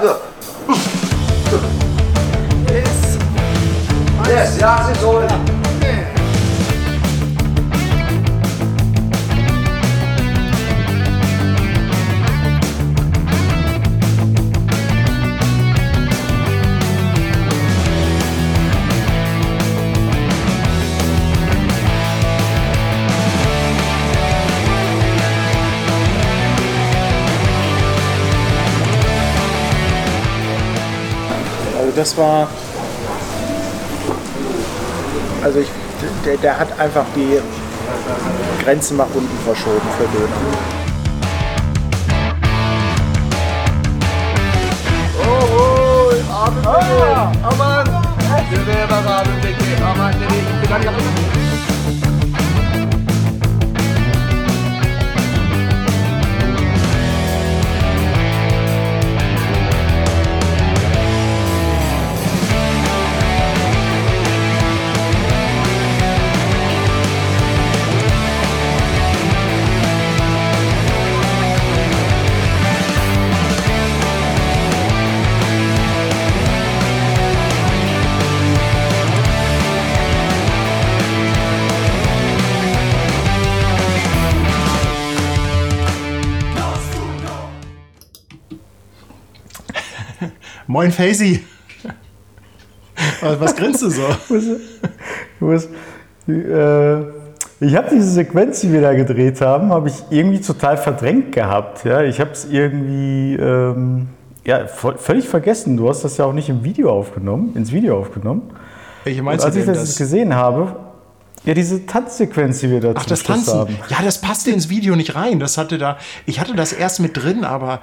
so. Das war. Also ich, der, der hat einfach die Grenzen nach unten verschoben für Döner. Oh, oh, Abend, Aman. Wir werden Abend, Aman, ich bin gar Moin Faisy. Was, grinst du so? Du äh, ich habe diese Sequenz, die wir da gedreht haben, habe ich irgendwie total verdrängt gehabt. Ja? Ich habe es irgendwie ähm, ja, völlig vergessen. Du hast das ja auch nicht im Video aufgenommen, ins Video aufgenommen. Welche Und meinst du als ich denn? das, Das, gesehen habe, ja, diese Tanzsequenz, die wir da ach, das Schluss Tanzen. haben. Ja, das passte ins Video nicht rein. Das hatte da, ich hatte das erst mit drin, aber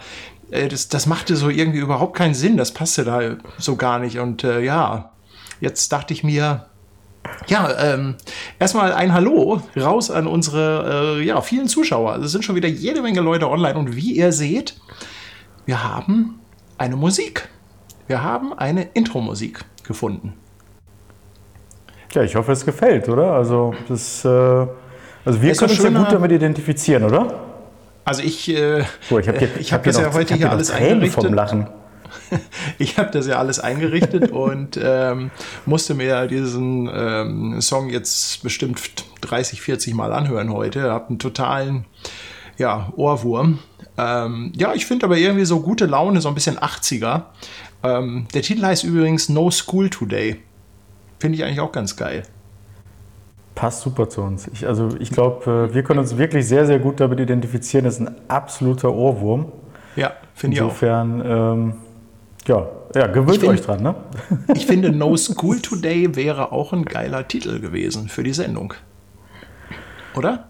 äh, das, das machte so irgendwie überhaupt keinen Sinn. Das passte da so gar nicht. Und äh, ja, jetzt dachte ich mir, ja, ähm, erstmal ein Hallo raus an unsere äh, ja, vielen Zuschauer. Also es sind schon wieder jede Menge Leute online. Und wie ihr seht, wir haben eine Musik. Wir haben eine Intro-Musik gefunden. Ja, ich hoffe, es gefällt, oder? Also, das, äh, also wir können uns ja schöner- gut damit identifizieren, oder? Also ich, äh, Boah, ich habe hab das ja heute hier alles Tränen eingerichtet. vom Lachen. Ich habe das ja alles eingerichtet und ähm, musste mir diesen ähm, Song jetzt bestimmt 30, 40 Mal anhören heute. Hab einen totalen ja, Ohrwurm. Ähm, ja, ich finde aber irgendwie so gute Laune, so ein bisschen 80er. Ähm, der Titel heißt übrigens No School Today. Finde ich eigentlich auch ganz geil. Passt super zu uns. Ich, also ich glaube, wir können uns wirklich sehr, sehr gut damit identifizieren. Das ist ein absoluter Ohrwurm. Ja, finde ich auch. Insofern, ähm, ja, ja, gewöhnt find- euch dran, ne? Ich finde No School Today wäre auch ein geiler Titel gewesen für die Sendung. Oder?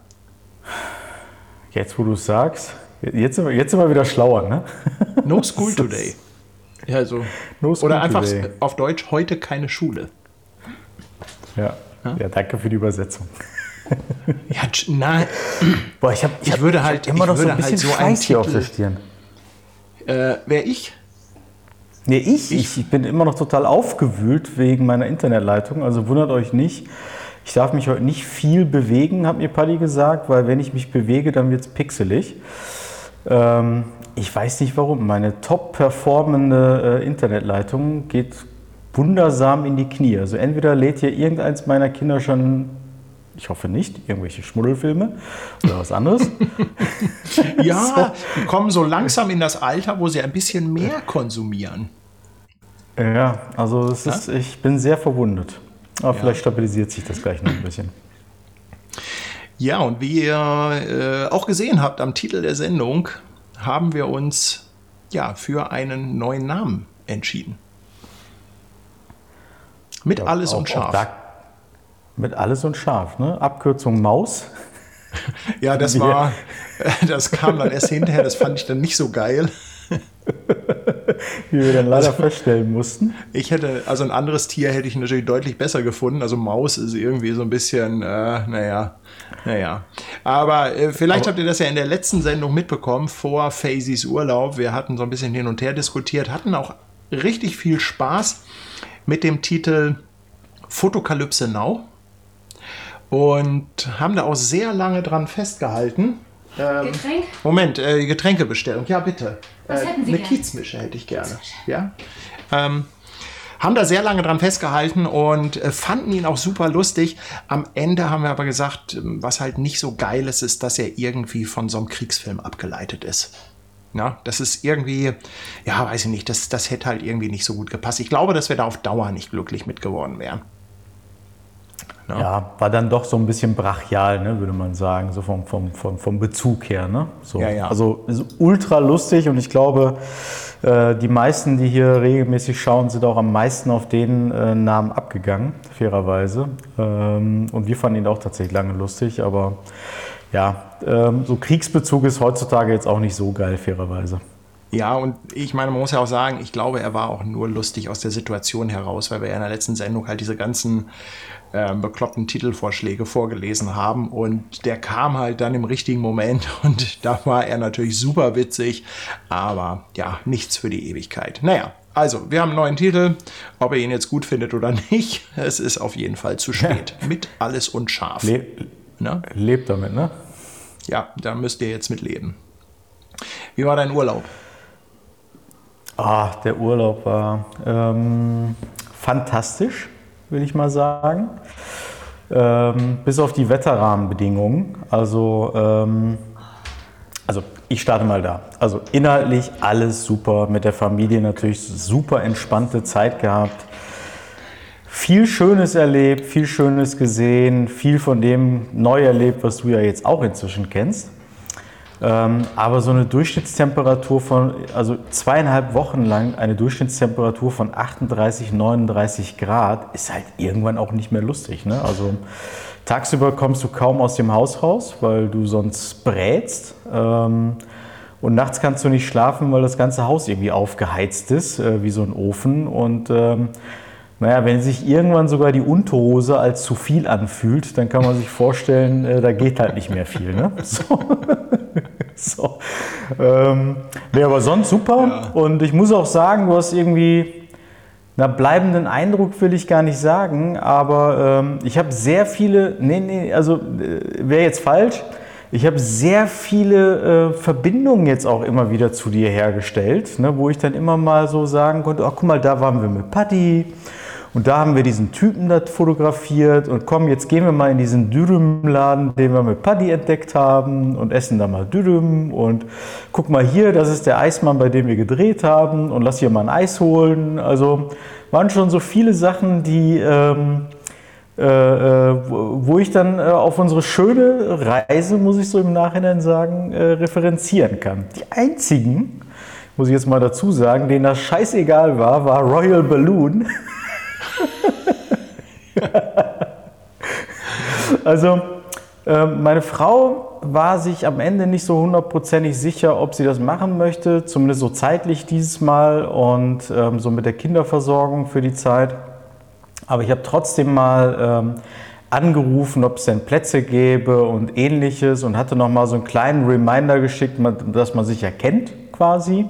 Jetzt, wo du es sagst, jetzt sind, wir, jetzt sind wir wieder schlauer, ne? No School Today. Ja, also. No School oder einfach Today. auf Deutsch heute keine Schule. Ja. Ja, danke für die Übersetzung. Ja, nein. Boah, ich, hab, Ich hab- würde halt- immer ich noch so ein bisschen halt so Scheiß hier auf der Stirn. Äh, wer ich? Nee, ich, ich, ich bin immer noch total aufgewühlt wegen meiner Internetleitung. Also wundert euch nicht. Ich darf mich heute nicht viel bewegen, hat mir Paddy gesagt, weil wenn ich mich bewege, dann wird es pixelig. Ähm, ich weiß nicht warum. Meine top performende äh, Internetleitung geht wundersam in die Knie. Also entweder lädt hier irgendeins meiner Kinder schon, ich hoffe nicht, irgendwelche Schmuddelfilme oder was anderes. Ja, die kommen so langsam in das Alter, wo sie ein bisschen mehr konsumieren. ja, also es ist, ich bin sehr verwundert. Aber vielleicht stabilisiert sich das gleich noch ein bisschen. Ja, und wie ihr äh, auch gesehen habt am Titel der Sendung, haben wir uns ja für einen neuen Namen entschieden. Mit alles Auch- und scharf. da- mit alles und scharf, ne? Abkürzung Maus. Ja, das war, das kam dann erst hinterher, das fand ich dann nicht so geil. Wie wir dann Also leider feststellen mussten. Ich hätte, also ein anderes Tier hätte ich natürlich deutlich besser gefunden. Also Maus ist irgendwie so ein bisschen, äh, naja, naja. Aber äh, vielleicht habt ihr das ja in der letzten Sendung mitbekommen, vor Faisys Urlaub. Wir hatten so ein bisschen hin und her diskutiert, hatten auch richtig viel Spaß mit dem Titel Fotokalypse Now und haben da auch sehr lange dran festgehalten. Getränk? Moment, äh, Getränkebestellung. Ja, bitte. Was äh, hätten Sie Eine gern? Kiezmische hätte ich gerne. Ja. Ähm, haben da sehr lange dran festgehalten und äh, fanden ihn auch super lustig. Am Ende haben wir aber gesagt, ähm, was halt nicht so geil ist, ist, dass er irgendwie von so einem Kriegsfilm abgeleitet ist. Na, das ist irgendwie, ja, weiß ich nicht, das, das hätte halt irgendwie nicht so gut gepasst. Ich glaube, dass wir da auf Dauer nicht glücklich mit geworden wären. Ja, war dann doch so ein bisschen brachial, ne, würde man sagen, so vom, vom, vom, vom Bezug her. Ne? So. Ja, ja. Also ultra lustig und ich glaube, äh, die meisten, die hier regelmäßig schauen, sind auch am meisten auf den äh, Namen abgegangen, fairerweise. Ähm, und wir fanden ihn auch tatsächlich lange lustig, aber ja, ähm, so Kriegsbezug ist heutzutage jetzt auch nicht so geil, fairerweise. Ja, und ich meine, man muss ja auch sagen, ich glaube, er war auch nur lustig aus der Situation heraus, weil wir ja in der letzten Sendung halt diese ganzen äh, bekloppten Titelvorschläge vorgelesen haben und der kam halt dann im richtigen Moment und da war er natürlich super witzig, aber ja, nichts für die Ewigkeit. Naja, also, wir haben einen neuen Titel. Ob ihr ihn jetzt gut findet oder nicht, es ist auf jeden Fall zu spät. Mit alles und scharf. Le Ne? lebt damit, ne? Ja, da müsst ihr jetzt mit leben. Wie war dein Urlaub? Ah, der Urlaub war ähm, fantastisch, will ich mal sagen. Ähm, bis auf die Wetterrahmenbedingungen. Also, ähm, also ich starte mal da. Also inhaltlich alles super, mit der Familie natürlich super entspannte Zeit gehabt. Viel Schönes erlebt, viel Schönes gesehen, viel von dem neu erlebt, was du ja jetzt auch inzwischen kennst. Ähm, aber so eine Durchschnittstemperatur von, also zweieinhalb Wochen lang eine Durchschnittstemperatur von 38, 39 Grad ist halt irgendwann auch nicht mehr lustig. Ne? Also tagsüber kommst du kaum aus dem Haus raus, weil du sonst brätst. Ähm, und nachts kannst du nicht schlafen, weil das ganze Haus irgendwie aufgeheizt ist, äh, wie so ein Ofen. Und ähm, naja, wenn sich irgendwann sogar die Unterhose als zu viel anfühlt, dann kann man sich vorstellen, äh, da geht halt nicht mehr viel. Ne? So. so. Ähm, nee, aber sonst super. Und ich muss auch sagen, du hast irgendwie, na, bleibenden Eindruck will ich gar nicht sagen, aber ähm, ich habe sehr viele, nee, nee, also äh, wäre jetzt falsch. Ich habe sehr viele äh, Verbindungen jetzt auch immer wieder zu dir hergestellt, ne, wo ich dann immer mal so sagen konnte, ach guck mal, da waren wir mit Patti und da haben wir diesen Typen da fotografiert und komm, jetzt gehen wir mal in diesen Dürüm-Laden, den wir mit Paddy entdeckt haben und essen da mal Dürüm und guck mal hier, das ist der Eismann, bei dem wir gedreht haben und lass hier mal ein Eis holen. Also waren schon so viele Sachen, die... Ähm, äh, äh, wo ich dann äh, auf unsere schöne Reise, muss ich so im Nachhinein sagen, äh, referenzieren kann. Die einzigen, muss ich jetzt mal dazu sagen, denen das scheißegal war, war Royal Balloon. also äh, meine Frau war sich am Ende nicht so hundertprozentig sicher, ob sie das machen möchte, zumindest so zeitlich dieses Mal und ähm, so mit der Kinderversorgung für die Zeit. Aber ich habe trotzdem mal ähm, angerufen, ob es denn Plätze gäbe und ähnliches und hatte noch mal so einen kleinen Reminder geschickt, dass man sich erkennt quasi.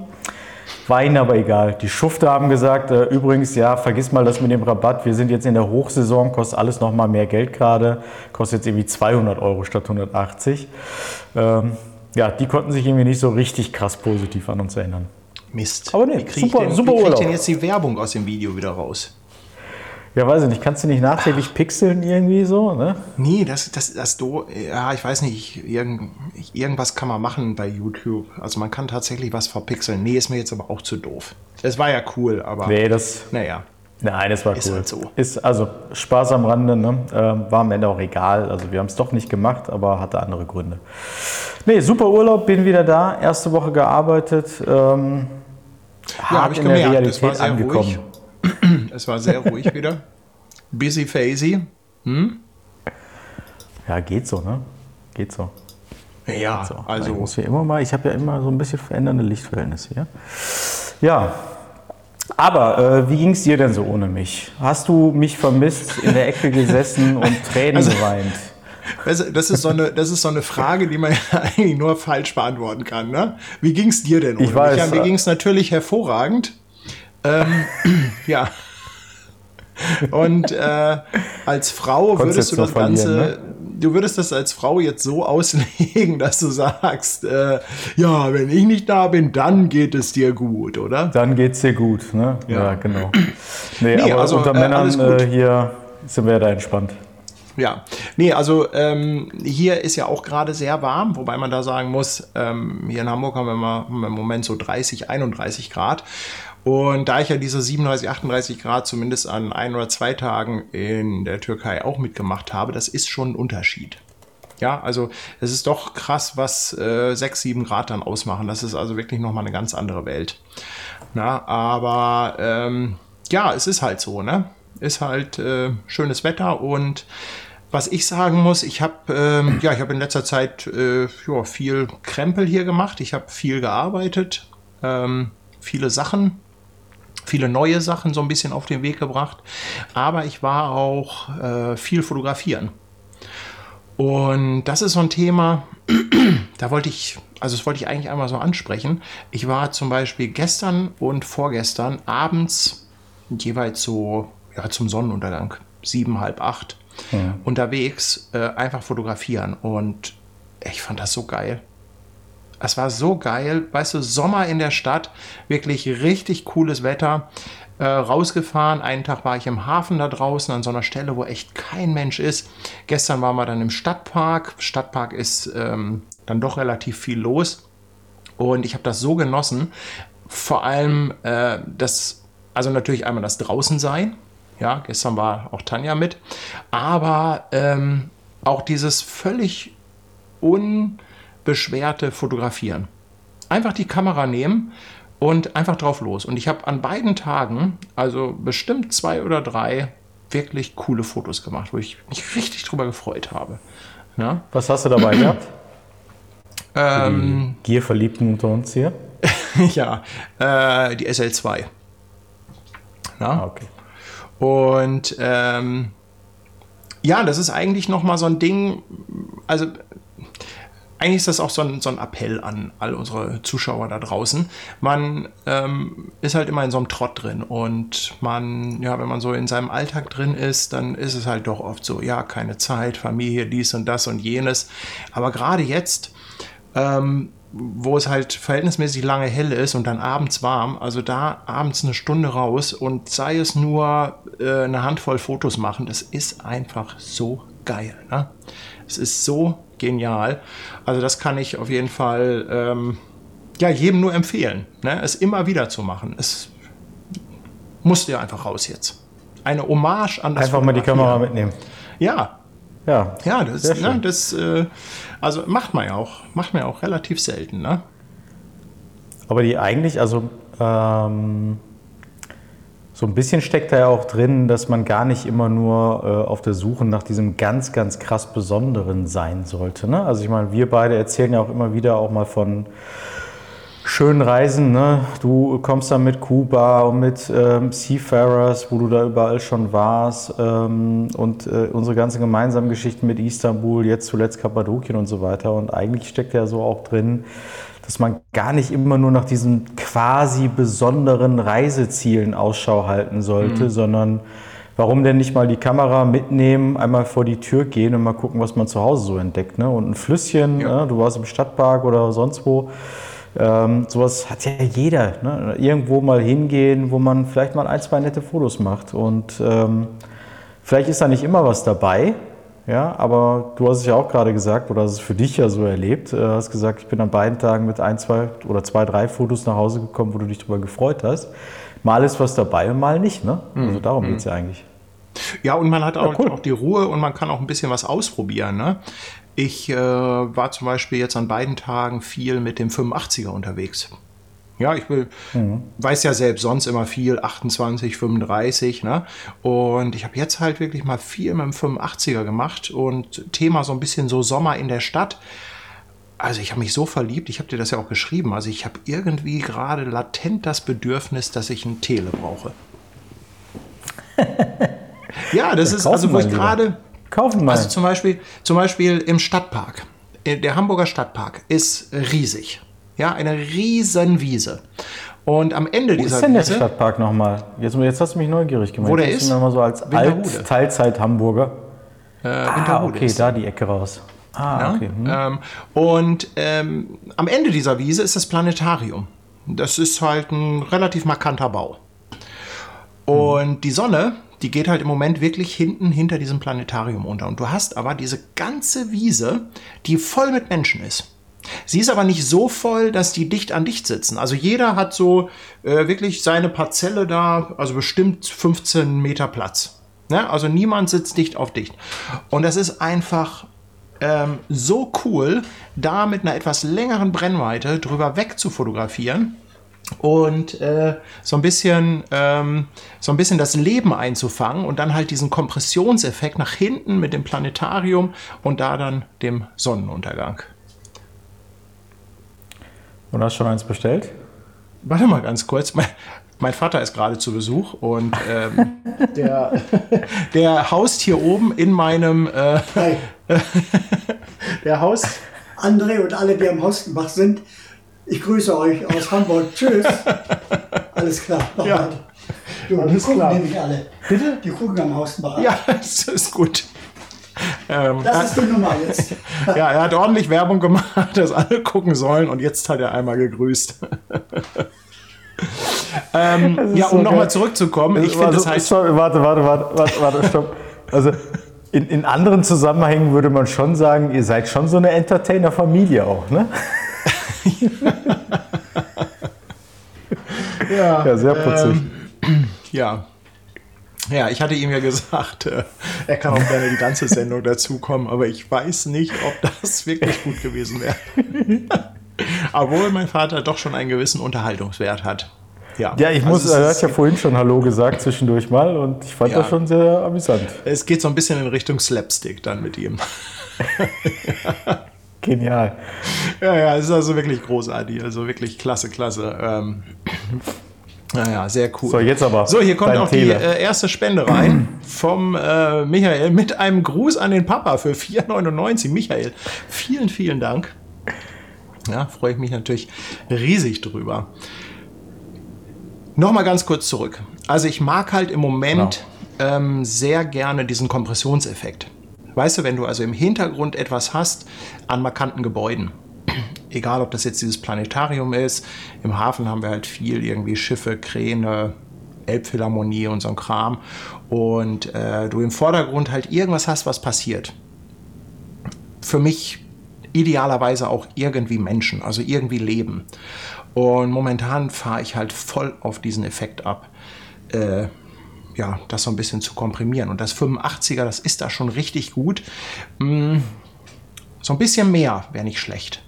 War ihnen aber egal. Die Schufte haben gesagt, äh, übrigens, ja, vergiss mal das mit dem Rabatt. Wir sind jetzt in der Hochsaison, kostet alles noch mal mehr Geld gerade. Kostet jetzt irgendwie 200 Euro statt 180. Ähm, ja, die konnten sich irgendwie nicht so richtig krass positiv an uns erinnern. Mist. Aber nee, wie krieg super- ich denn, super wie krieg ich denn jetzt die Werbung aus dem Video wieder raus? Ja, weiß ich nicht. Kannst du nicht nachträglich pixeln irgendwie so, ne? Nee, das, das, das, do, ja, ich weiß nicht, irgend, irgendwas kann man machen bei YouTube. Also man kann tatsächlich was verpixeln. Nee, ist mir jetzt aber auch zu doof. Es war ja cool, aber Nee, das, naja. Nein, das war Ist cool. halt so. Ist also Spaß am Rande, ne? ähm, war am Ende auch egal. Also wir haben es doch nicht gemacht, aber hatte andere Gründe. Nee, super Urlaub, bin wieder da. Erste Woche gearbeitet. Ähm, Ja, habe ich in der gemerkt. Es war Realität sehr angekommen. ruhig. Es war sehr ruhig wieder. Busy Phasey. Ja, geht so, ne? Geht so. Ja, so. ich also muss ja immer mal, ich habe ja immer so ein bisschen verändernde Lichtverhältnisse hier. Ja. Aber äh, wie ging es dir denn so ohne mich? Hast du mich vermisst, in der Ecke gesessen und Tränen Also- geweint? Das, ist so eine, das ist so eine Frage, die man ja eigentlich nur falsch beantworten kann. Ne? Wie ging es dir denn? ohne Ich weiß, mich? Ja, mir äh, ging es natürlich hervorragend. Ähm, ja. Und äh, als Frau Konntest würdest du das Ganze, verlieren, du würdest das als Frau jetzt so auslegen, dass du sagst, äh, ja, wenn ich nicht da bin, dann geht es dir gut, oder? Dann geht's dir gut, ne? Ja, Ja. genau. Nee, Nee, aber also, unter äh, Männern äh, hier sind wir da entspannt. Ja, nee, also ähm, hier ist ja auch gerade sehr warm, wobei man da sagen muss, ähm, hier in Hamburg haben wir, mal, haben wir im Moment so 30, 31 Grad. Und da ich ja diese 37, 38 Grad zumindest an ein oder zwei Tagen in der Türkei auch mitgemacht habe, das ist schon ein Unterschied. Ja, also es ist doch krass, was äh, 6, 7 Grad dann ausmachen. Das ist also wirklich nochmal eine ganz andere Welt. Na, aber ähm, ja, es ist halt so, ne? Ist halt äh, schönes Wetter und was ich sagen muss, ich habe ähm, ja, ich in letzter Zeit äh, ja, viel Krempel hier gemacht. Ich habe viel gearbeitet, ähm, viele Sachen, viele neue Sachen so ein bisschen auf den Weg gebracht. Aber ich war auch äh, viel fotografieren. Und das ist so ein Thema, da wollte ich, also das wollte ich eigentlich einmal so ansprechen. Ich war zum Beispiel gestern und vorgestern abends jeweils so ja, zum Sonnenuntergang, sieben, halb acht, unterwegs, äh, einfach fotografieren. Und ich fand das so geil. Es war so geil, weißt du, Sommer in der Stadt, wirklich richtig cooles Wetter. Äh, rausgefahren, einen Tag war ich im Hafen da draußen an so einer Stelle, wo echt kein Mensch ist. Gestern waren wir dann im Stadtpark. Stadtpark ist ähm, dann doch relativ viel los. Und ich habe das so genossen. Vor allem äh, das, also natürlich einmal das Draußensein. Ja, gestern war auch Tanja mit. Aber ähm, auch dieses völlig unbeschwerte Fotografieren. Einfach die Kamera nehmen und einfach drauf los. Und ich habe an beiden Tagen, also bestimmt zwei oder drei, wirklich coole Fotos gemacht, wo ich mich richtig drüber gefreut habe. Ja, Was hast du dabei gehabt? ähm, Die Gierverliebten unter uns hier. ja äh, die SL2. Na? Ah, okay. Und ähm, ja, das ist eigentlich noch mal so ein Ding, also eigentlich ist das auch so ein, so ein Appell an all unsere Zuschauer da draußen. Man ähm, ist halt immer in so einem Trott drin und man, ja, wenn man so in seinem Alltag drin ist, dann ist es halt doch oft so, ja, keine Zeit, Familie, dies und das und jenes. Aber gerade jetzt, ähm, wo es halt verhältnismäßig lange hell ist und dann abends warm, also da abends eine Stunde raus und sei es nur äh, eine Handvoll Fotos machen, das ist einfach so geil. Ne? Es ist so genial. Also das kann ich auf jeden Fall ähm, ja, jedem nur empfehlen, ne? es immer wieder zu machen. Es musste ja einfach raus jetzt. Eine Hommage an das Einfach mal die. Kamera mitnehmen. Ja, Ja, ja, das, ne, das äh, also macht man ja auch, macht man ja auch relativ selten, ne? Aber die eigentlich, also ähm, so ein bisschen steckt da ja auch drin, dass man gar nicht immer nur äh, auf der Suche nach diesem ganz, ganz krass Besonderen sein sollte. Ne? Also ich meine, wir beide erzählen ja auch immer wieder auch mal von schönen Reisen. Ne? Du kommst dann mit Kuba und mit ähm, Seafarers, wo du da überall schon warst ähm, und äh, unsere ganzen gemeinsamen Geschichten mit Istanbul, jetzt zuletzt Kappadokien und so weiter. Und eigentlich steckt ja so auch drin, dass man gar nicht immer nur nach diesen quasi besonderen Reisezielen Ausschau halten sollte, sondern warum denn nicht mal die Kamera mitnehmen, einmal vor die Tür gehen und mal gucken, was man zu Hause so entdeckt. Ne? Und ein Flüsschen, Ja. ne? du warst im Stadtpark oder sonst wo. Ähm, sowas hat ja jeder. Ne? Irgendwo mal hingehen, wo man vielleicht mal ein, zwei nette Fotos macht. Und ähm, vielleicht ist da nicht immer was dabei. Ja, aber du hast es ja auch gerade gesagt, oder hast es für dich ja so erlebt. Du hast gesagt, ich bin an beiden Tagen mit ein, zwei oder zwei, drei Fotos nach Hause gekommen, wo du dich darüber gefreut hast. Mal ist was dabei und mal nicht. Ne? Also darum geht es ja eigentlich. Ja, und man hat auch, cool. auch die Ruhe und man kann auch ein bisschen was ausprobieren. Ne? Ich äh, war zum Beispiel jetzt an beiden Tagen viel mit dem 85er unterwegs. Ja, ich will, weiß ja selbst sonst immer viel, 28, 35, ne? Und ich habe jetzt halt wirklich mal viel mit dem 85er gemacht und Thema so ein bisschen so Sommer in der Stadt. Also ich habe mich so verliebt, ich habe dir das ja auch geschrieben. Also ich habe irgendwie gerade latent das Bedürfnis, dass ich ein Tele brauche. ja, das ist kaufen also, wo ich gerade, Kaufen mal. also zum Beispiel, zum Beispiel im Stadtpark. Äh, Der Hamburger Stadtpark ist riesig. Ja, eine riesen Wiese. Und am Ende Wo dieser ist denn der Wiese, Stadtpark nochmal? Jetzt, jetzt hast du mich neugierig gemacht. Wo der ist? mal so als Winterhude. Alt-Teilzeit-Hamburger. Äh, Ah, okay, ist da die Ecke raus. Ah, ja? okay. Hm. Ähm, und ähm, am Ende dieser Wiese ist das Planetarium. Das ist halt ein relativ markanter Bau. Und die Sonne, die geht halt im Moment wirklich hinten hinter diesem Planetarium unter. Und du hast aber diese ganze Wiese, die voll mit Menschen ist. Sie ist aber nicht so voll, dass die dicht an dicht sitzen. Also jeder hat so äh, wirklich seine Parzelle da, also bestimmt 15 Meter Platz. Ne? Also niemand sitzt dicht auf dicht. Und das ist einfach ähm, so cool, da mit einer etwas längeren Brennweite drüber weg zu fotografieren und äh, so ein bisschen ähm, so ein bisschen das Leben einzufangen und dann halt diesen Kompressionseffekt nach hinten mit dem Planetarium und da dann dem Sonnenuntergang. Und hast schon eins bestellt? Warte mal ganz kurz. Mein, mein Vater ist gerade zu Besuch und ähm, der, der haust hier oben in meinem äh, Hi, der haust André und alle, die am Hostenbach sind. Ich grüße euch aus Hamburg. Tschüss. Alles klar. Ja. weiter. Du, die Alles gucken klar. nämlich alle. Bitte? Die gucken am Haustenbach. an. ja, das ist gut. Ähm, Das ist die Nummer jetzt. Ja, er hat ordentlich Werbung gemacht, dass alle gucken sollen und jetzt hat er einmal gegrüßt. ähm, ja, so um nochmal geil. zurückzukommen, ich finde, also, das heißt, sorry, warte, warte, warte, warte, warte, stopp. Also in, in anderen Zusammenhängen würde man schon sagen, ihr seid schon so eine Entertainer-Familie auch, ne? ja, Ja, sehr putzig. ja. Ja, ich hatte ihm ja gesagt, äh, er kann auch gerne die ganze Sendung dazukommen, aber ich weiß nicht, ob das wirklich gut gewesen wäre. Obwohl mein Vater doch schon einen gewissen Unterhaltungswert hat. Ja, ja, ich also muss, er hat ja vorhin schon Hallo gesagt zwischendurch mal und ich fand Ja. das schon sehr amüsant. es geht so ein bisschen in Richtung Slapstick dann mit ihm. Genial. Ja, ja, es ist also wirklich großartig. Also wirklich klasse, klasse. Ähm, naja, sehr cool. So, jetzt aber So, hier kommt auch die Tele. äh, erste Spende rein vom äh, Michael mit einem Gruß an den Papa für 4,99. Michael, vielen, vielen Dank. Ja, freue ich mich natürlich riesig drüber. Nochmal ganz kurz zurück. Also ich mag halt im Moment ähm, sehr gerne diesen Kompressionseffekt. Weißt du, wenn du also im Hintergrund etwas hast an markanten Gebäuden, egal ob das jetzt dieses Planetarium ist, im Hafen haben wir halt viel irgendwie Schiffe, Kräne, Elbphilharmonie und so ein Kram und äh, du im Vordergrund halt irgendwas hast, was passiert. Für mich idealerweise auch irgendwie Menschen, also irgendwie Leben. Und momentan fahre ich halt voll auf diesen Effekt ab. Äh, ja, das so ein bisschen zu komprimieren. Und das 85er, das ist da schon richtig gut. Mm, so ein bisschen mehr wäre nicht schlecht.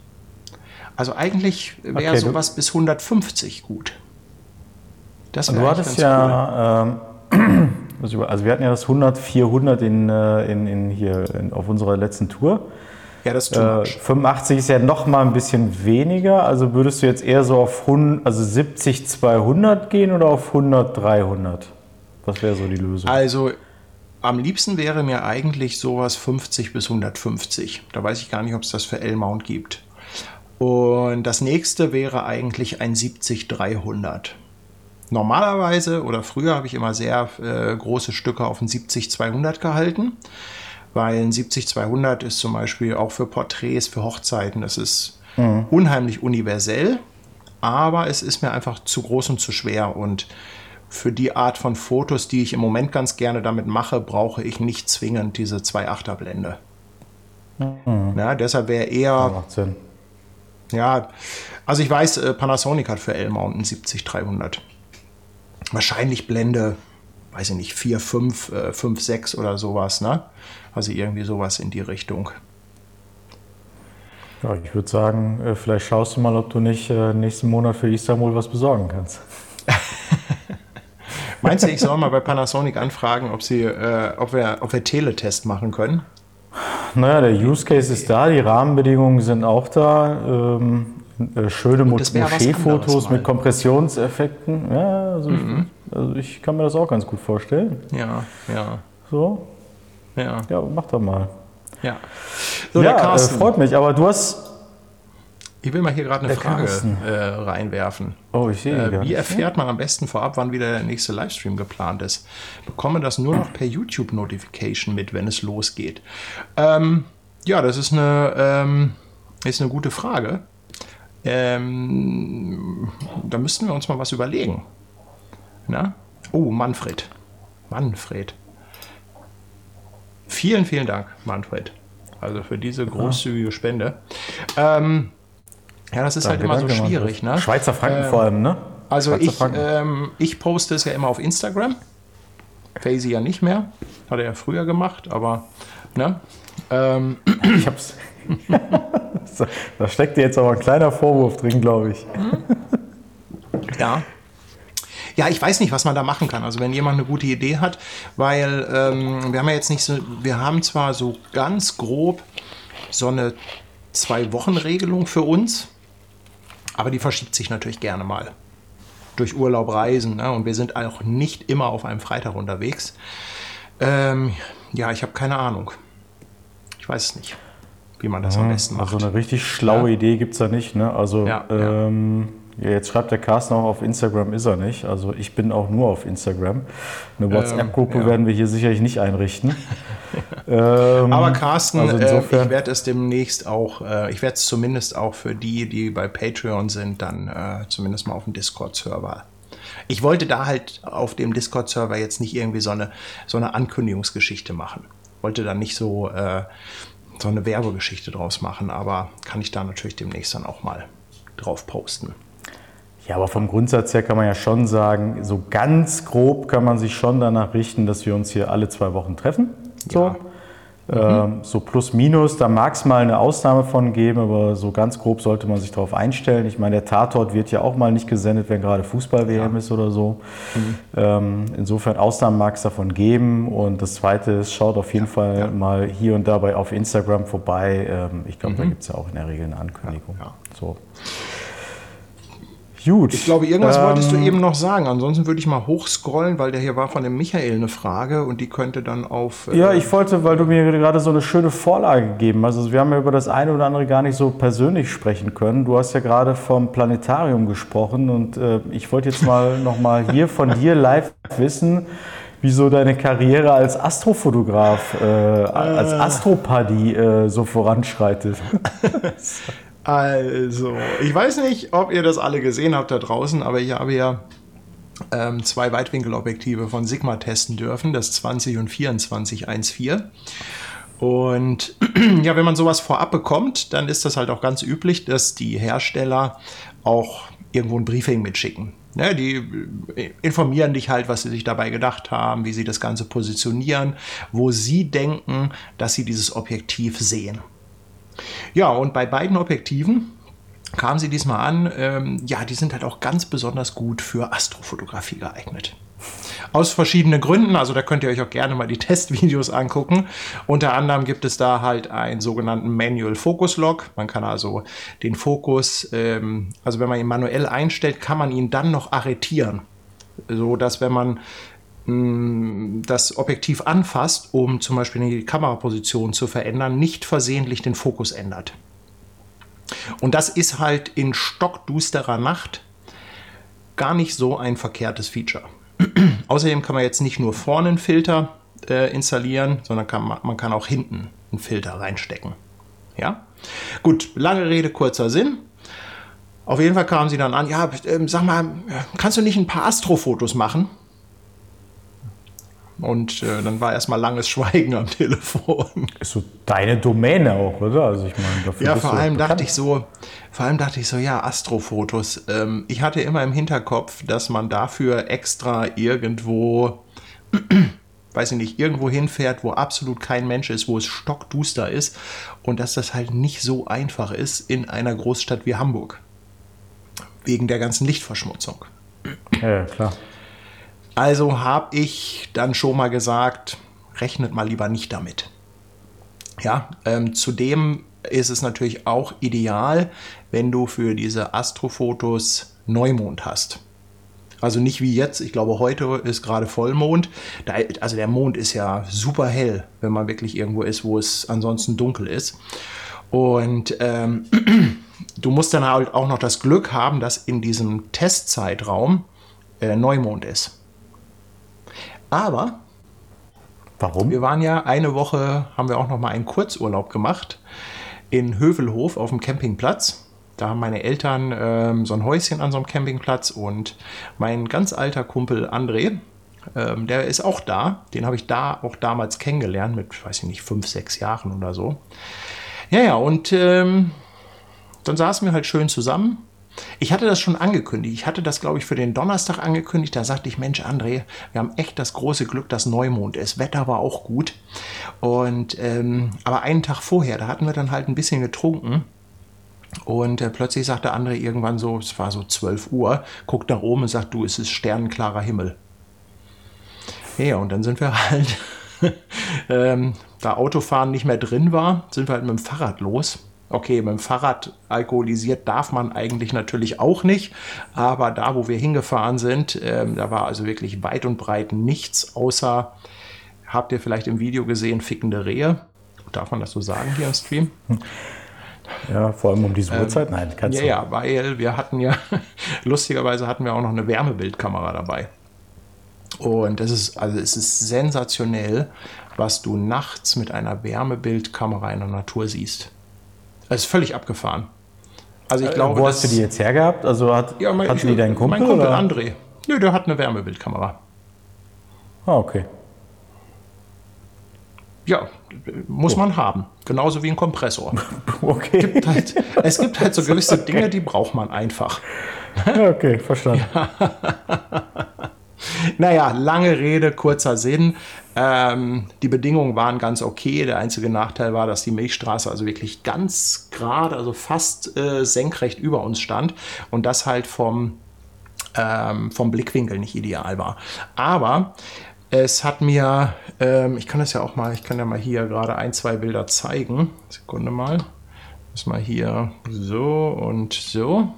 Also eigentlich wäre Okay, du- sowas bis 150 gut. Das Du wäre hattest ja, ähm, was über- also wir hatten ja das 100, 400 in, äh, in, in hier in, auf unserer letzten Tour. Ja, das ist Äh, much. 85 ist ja noch mal ein bisschen weniger. Also würdest du jetzt eher so auf 100, also 70, 200 gehen oder auf 100, 300? Was wäre so die Lösung? Also am liebsten wäre mir eigentlich sowas 50 bis 150. Da weiß ich gar nicht, ob es das für L-Mount gibt. Und das nächste wäre eigentlich ein 70-300. Normalerweise oder früher habe ich immer sehr äh, große Stücke auf ein 70-200 gehalten, weil ein 70-200 ist zum Beispiel auch für Porträts, für Hochzeiten, das ist unheimlich universell, aber es ist mir einfach zu groß und zu schwer und für die Art von Fotos, die ich im Moment ganz gerne damit mache, brauche ich nicht zwingend diese 2,8er Blende. Ja, deshalb wäre eher. Ja, also ich weiß, äh, Panasonic hat für L-Mount einen 70-300. Wahrscheinlich Blende, weiß ich nicht, 4, 5, äh, 5, 6 oder sowas, ne? Also irgendwie sowas in die Richtung. Ja, ich würde sagen, äh, vielleicht schaust du mal, ob du nicht äh, nächsten Monat für Istanbul was besorgen kannst. Meinst du, ich soll mal bei Panasonic anfragen, ob, sie, äh, ob, wir, ob wir Teletest machen können? Naja, der Use Case ist da, die Rahmenbedingungen sind auch da. Ähm, äh, schöne Moscheefotos. Mhm. mit Kompressionseffekten. Ja, also, ich, also ich kann mir das auch ganz gut vorstellen. Ja, ja, So, ja, ja, mach doch mal. ja. So, ja, der äh, freut mich, aber du hast. Ich will mal hier gerade eine Der Frage äh, reinwerfen. Oh, ich sehe Äh, wie erfährt man am besten vorab, wann wieder der nächste Livestream geplant ist? Bekomme das nur noch per YouTube-Notification mit, wenn es losgeht? Ähm, ja, das ist eine, ähm, ist eine gute Frage. Ähm, da müssten wir uns mal was überlegen. Na? Oh, Manfred. Manfred. Vielen, vielen Dank, Manfred. Also für diese großzügige Spende. Ähm, ja, das ist halt immer so Danke, danke, schwierig, ne? Schweizer Franken Ähm, vor allem, ne? Also Schweizer ich, ähm, ich poste es ja immer auf Instagram. Faisy ja nicht mehr. Hat er ja früher gemacht, aber ne? Ähm, Ich hab's. da steckt dir jetzt aber ein kleiner Vorwurf drin, glaube ich. ja. Ja, ich weiß nicht, was man da machen kann. Also wenn jemand eine gute Idee hat, weil ähm, wir haben ja jetzt nicht so, wir haben zwar so ganz grob so eine Zwei-Wochen-Regelung für uns, aber die verschiebt sich natürlich gerne mal. Durch Urlaub, Reisen. Ne? Und wir sind auch nicht immer auf einem Freitag unterwegs. Ähm, ja, ich habe keine Ahnung. Ich weiß es nicht, wie man das am besten macht. Also eine richtig schlaue Idee gibt es da nicht. Ne? Also Ja, ja. ähm, ja, jetzt schreibt der Carsten auch auf Instagram ist er nicht. Also ich bin auch nur auf Instagram. Eine WhatsApp-Gruppe Ähm, ja. werden wir hier sicherlich nicht einrichten. ähm, Aber Carsten, also äh, insofern- ich werde es demnächst auch, äh, ich werde es zumindest auch für die, die bei Patreon sind, dann äh, zumindest mal auf dem Discord-Server. Ich wollte da halt auf dem Discord-Server jetzt nicht irgendwie so eine, so eine Ankündigungsgeschichte machen. Wollte da nicht so, äh, so eine Werbegeschichte draus machen, aber kann ich da natürlich demnächst dann auch mal drauf posten. Ja, aber vom Grundsatz her kann man ja schon sagen, so ganz grob kann man sich schon danach richten, dass wir uns hier alle zwei Wochen treffen. So, ähm, so plus minus, da mag es mal eine Ausnahme von geben, aber so ganz grob sollte man sich darauf einstellen. Ich meine, der Tatort wird ja auch mal nicht gesendet, wenn gerade Fußball-WM ist oder so. Ähm, insofern Ausnahmen mag es davon geben. Und das Zweite ist, schaut auf jeden Fall mal hier und dabei auf Instagram vorbei. Ähm, ich glaube, da gibt es ja auch in der Regel eine Ankündigung. Ja. So. Gut. Ich glaube, irgendwas Ähm, wolltest du eben noch sagen. Ansonsten würde ich mal hochscrollen, weil der hier war von dem Michael eine Frage und die könnte dann auf. äh, Ja, ich wollte, weil du mir gerade so eine schöne Vorlage gegeben hast. Also wir haben ja über das eine oder andere gar nicht so persönlich sprechen können. Du hast ja gerade vom Planetarium gesprochen und äh, ich wollte jetzt mal nochmal hier von dir live wissen, wieso deine Karriere als Astrofotograf, äh, als Astropaddy äh, so voranschreitet. Also, ich weiß nicht, ob ihr das alle gesehen habt da draußen, aber ich habe ja ähm, zwei Weitwinkelobjektive von Sigma testen dürfen, das 20 und 24 1.4. Und ja, wenn man sowas vorab bekommt, dann ist das halt auch ganz üblich, dass die Hersteller auch irgendwo ein Briefing mitschicken. Ne, die äh, informieren dich halt, was sie sich dabei gedacht haben, wie sie das Ganze positionieren, wo sie denken, dass sie dieses Objektiv sehen. Ja, und bei beiden Objektiven kamen sie diesmal an, ähm, ja, die sind halt auch ganz besonders gut für Astrofotografie geeignet. Aus verschiedenen Gründen, also da könnt ihr euch auch gerne mal die Testvideos angucken. Unter anderem gibt es da halt einen sogenannten Manual Focus Lock. Man kann also den Fokus, ähm, also wenn man ihn manuell einstellt, kann man ihn dann noch arretieren. So dass wenn man das Objektiv anfasst, um zum Beispiel die Kameraposition zu verändern, nicht versehentlich den Fokus ändert. Und das ist halt in stockdusterer Nacht gar nicht so ein verkehrtes Feature. Außerdem kann man jetzt nicht nur vorne einen Filter äh, installieren, sondern kann man, kann auch hinten einen Filter reinstecken. Ja? Gut, lange Rede, kurzer Sinn. Auf jeden Fall kamen sie dann an, ja, ähm, sag mal, kannst du nicht ein paar Astrofotos machen? Und äh, dann war erstmal langes Schweigen am Telefon. Ist so deine Domäne auch, oder? Also ich meine, dafür Ja, vor allem dachte ich so, vor allem dachte ich so, ja, Astrofotos. Ähm, ich hatte immer im Hinterkopf, dass man dafür extra irgendwo, weiß ich nicht, irgendwo hinfährt, wo absolut kein Mensch ist, wo es stockduster ist und dass das halt nicht so einfach ist in einer Großstadt wie Hamburg. Wegen der ganzen Lichtverschmutzung. Ja, klar. Also habe ich dann schon mal gesagt, rechnet mal lieber nicht damit. Ja, ähm, zudem ist es natürlich auch ideal, wenn du für diese Astrofotos Neumond hast. Also nicht wie jetzt, ich glaube, heute ist gerade Vollmond. Da, also der Mond ist ja super hell, wenn man wirklich irgendwo ist, wo es ansonsten dunkel ist. Und ähm, du musst dann halt auch noch das Glück haben, dass in diesem Testzeitraum äh, Neumond ist. Aber Warum? wir waren ja eine Woche, haben wir auch noch mal einen Kurzurlaub gemacht in Hövelhof auf dem Campingplatz. Da haben meine Eltern ähm, so ein Häuschen an so einem Campingplatz und mein ganz alter Kumpel André, ähm, der ist auch da. Den habe ich da auch damals kennengelernt mit, weiß ich nicht, fünf, sechs Jahren oder so. Ja, ja, und ähm, dann saßen wir halt schön zusammen. Ich hatte das schon angekündigt. Ich hatte das, glaube ich, für den Donnerstag angekündigt. Da sagte ich, Mensch, André, wir haben echt das große Glück, dass Neumond ist. Wetter war auch gut. Und ähm, aber einen Tag vorher, da hatten wir dann halt ein bisschen getrunken. Und äh, plötzlich sagte André irgendwann so, es war so 12 Uhr, guckt nach oben und sagt, du, es ist sternenklarer Himmel. Ja, und dann sind wir halt, ähm, da Autofahren nicht mehr drin war, sind wir halt mit dem Fahrrad los. Okay, mit dem Fahrrad alkoholisiert darf man eigentlich natürlich auch nicht, aber da, wo wir hingefahren sind, ähm, da war also wirklich weit und breit nichts außer, habt ihr vielleicht im Video gesehen, fickende Rehe. Darf man das so sagen hier im Stream? Ja, vor allem um diese Uhrzeit? Nein, kannst Ähm, Ja, du. ja, weil wir hatten ja, lustigerweise hatten wir auch noch eine Wärmebildkamera dabei. Und das ist, also es ist sensationell, was du nachts mit einer Wärmebildkamera in der Natur siehst. Es ist völlig abgefahren. Also ich glaube, Äh, Wo hast du das- die jetzt hergehabt? Also hat, ja, mein, hatte die dein Kumpel? Mein Kumpel oder? André. Nö, der hat eine Wärmebildkamera. Ah, okay. Ja, muss man haben. Genauso wie ein Kompressor. Okay. Gibt halt, es gibt halt so gewisse Dinge, die braucht man einfach. Ja, okay, verstanden. Naja, lange Rede, kurzer Sinn. Ähm, die Bedingungen waren ganz okay. Der einzige Nachteil war, dass die Milchstraße also wirklich ganz gerade, also fast äh, senkrecht über uns stand und das halt vom, ähm, vom Blickwinkel nicht ideal war. Aber es hat mir, ähm, ich kann das ja auch mal, ich kann ja mal hier gerade ein, zwei Bilder zeigen. Sekunde mal. Das mal hier so und so.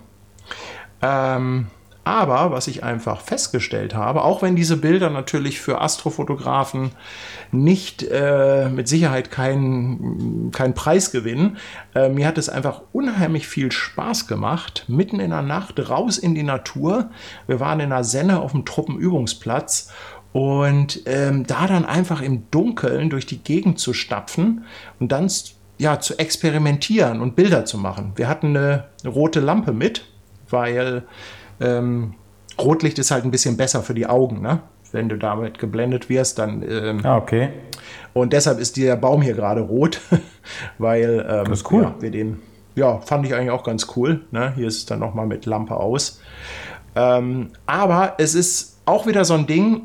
Ähm, aber was ich einfach festgestellt habe, auch wenn diese Bilder natürlich für Astrofotografen nicht äh, mit Sicherheit keinen kein Preis gewinnen, äh, mir hat es einfach unheimlich viel Spaß gemacht, mitten in der Nacht raus in die Natur. Wir waren in der Senne auf dem Truppenübungsplatz und ähm, da dann einfach im Dunkeln durch die Gegend zu stapfen und dann ja, zu experimentieren und Bilder zu machen. Wir hatten eine, eine rote Lampe mit, weil ähm, Rotlicht ist halt ein bisschen besser für die Augen, ne? Wenn du damit geblendet wirst, dann. Ähm, Ah, okay. Und deshalb ist der Baum hier gerade rot, weil ähm, Das ist cool. ja, wir den. Ja, fand ich eigentlich auch ganz cool. Ne? Hier ist es dann nochmal mit Lampe aus. Ähm, aber es ist auch wieder so ein Ding.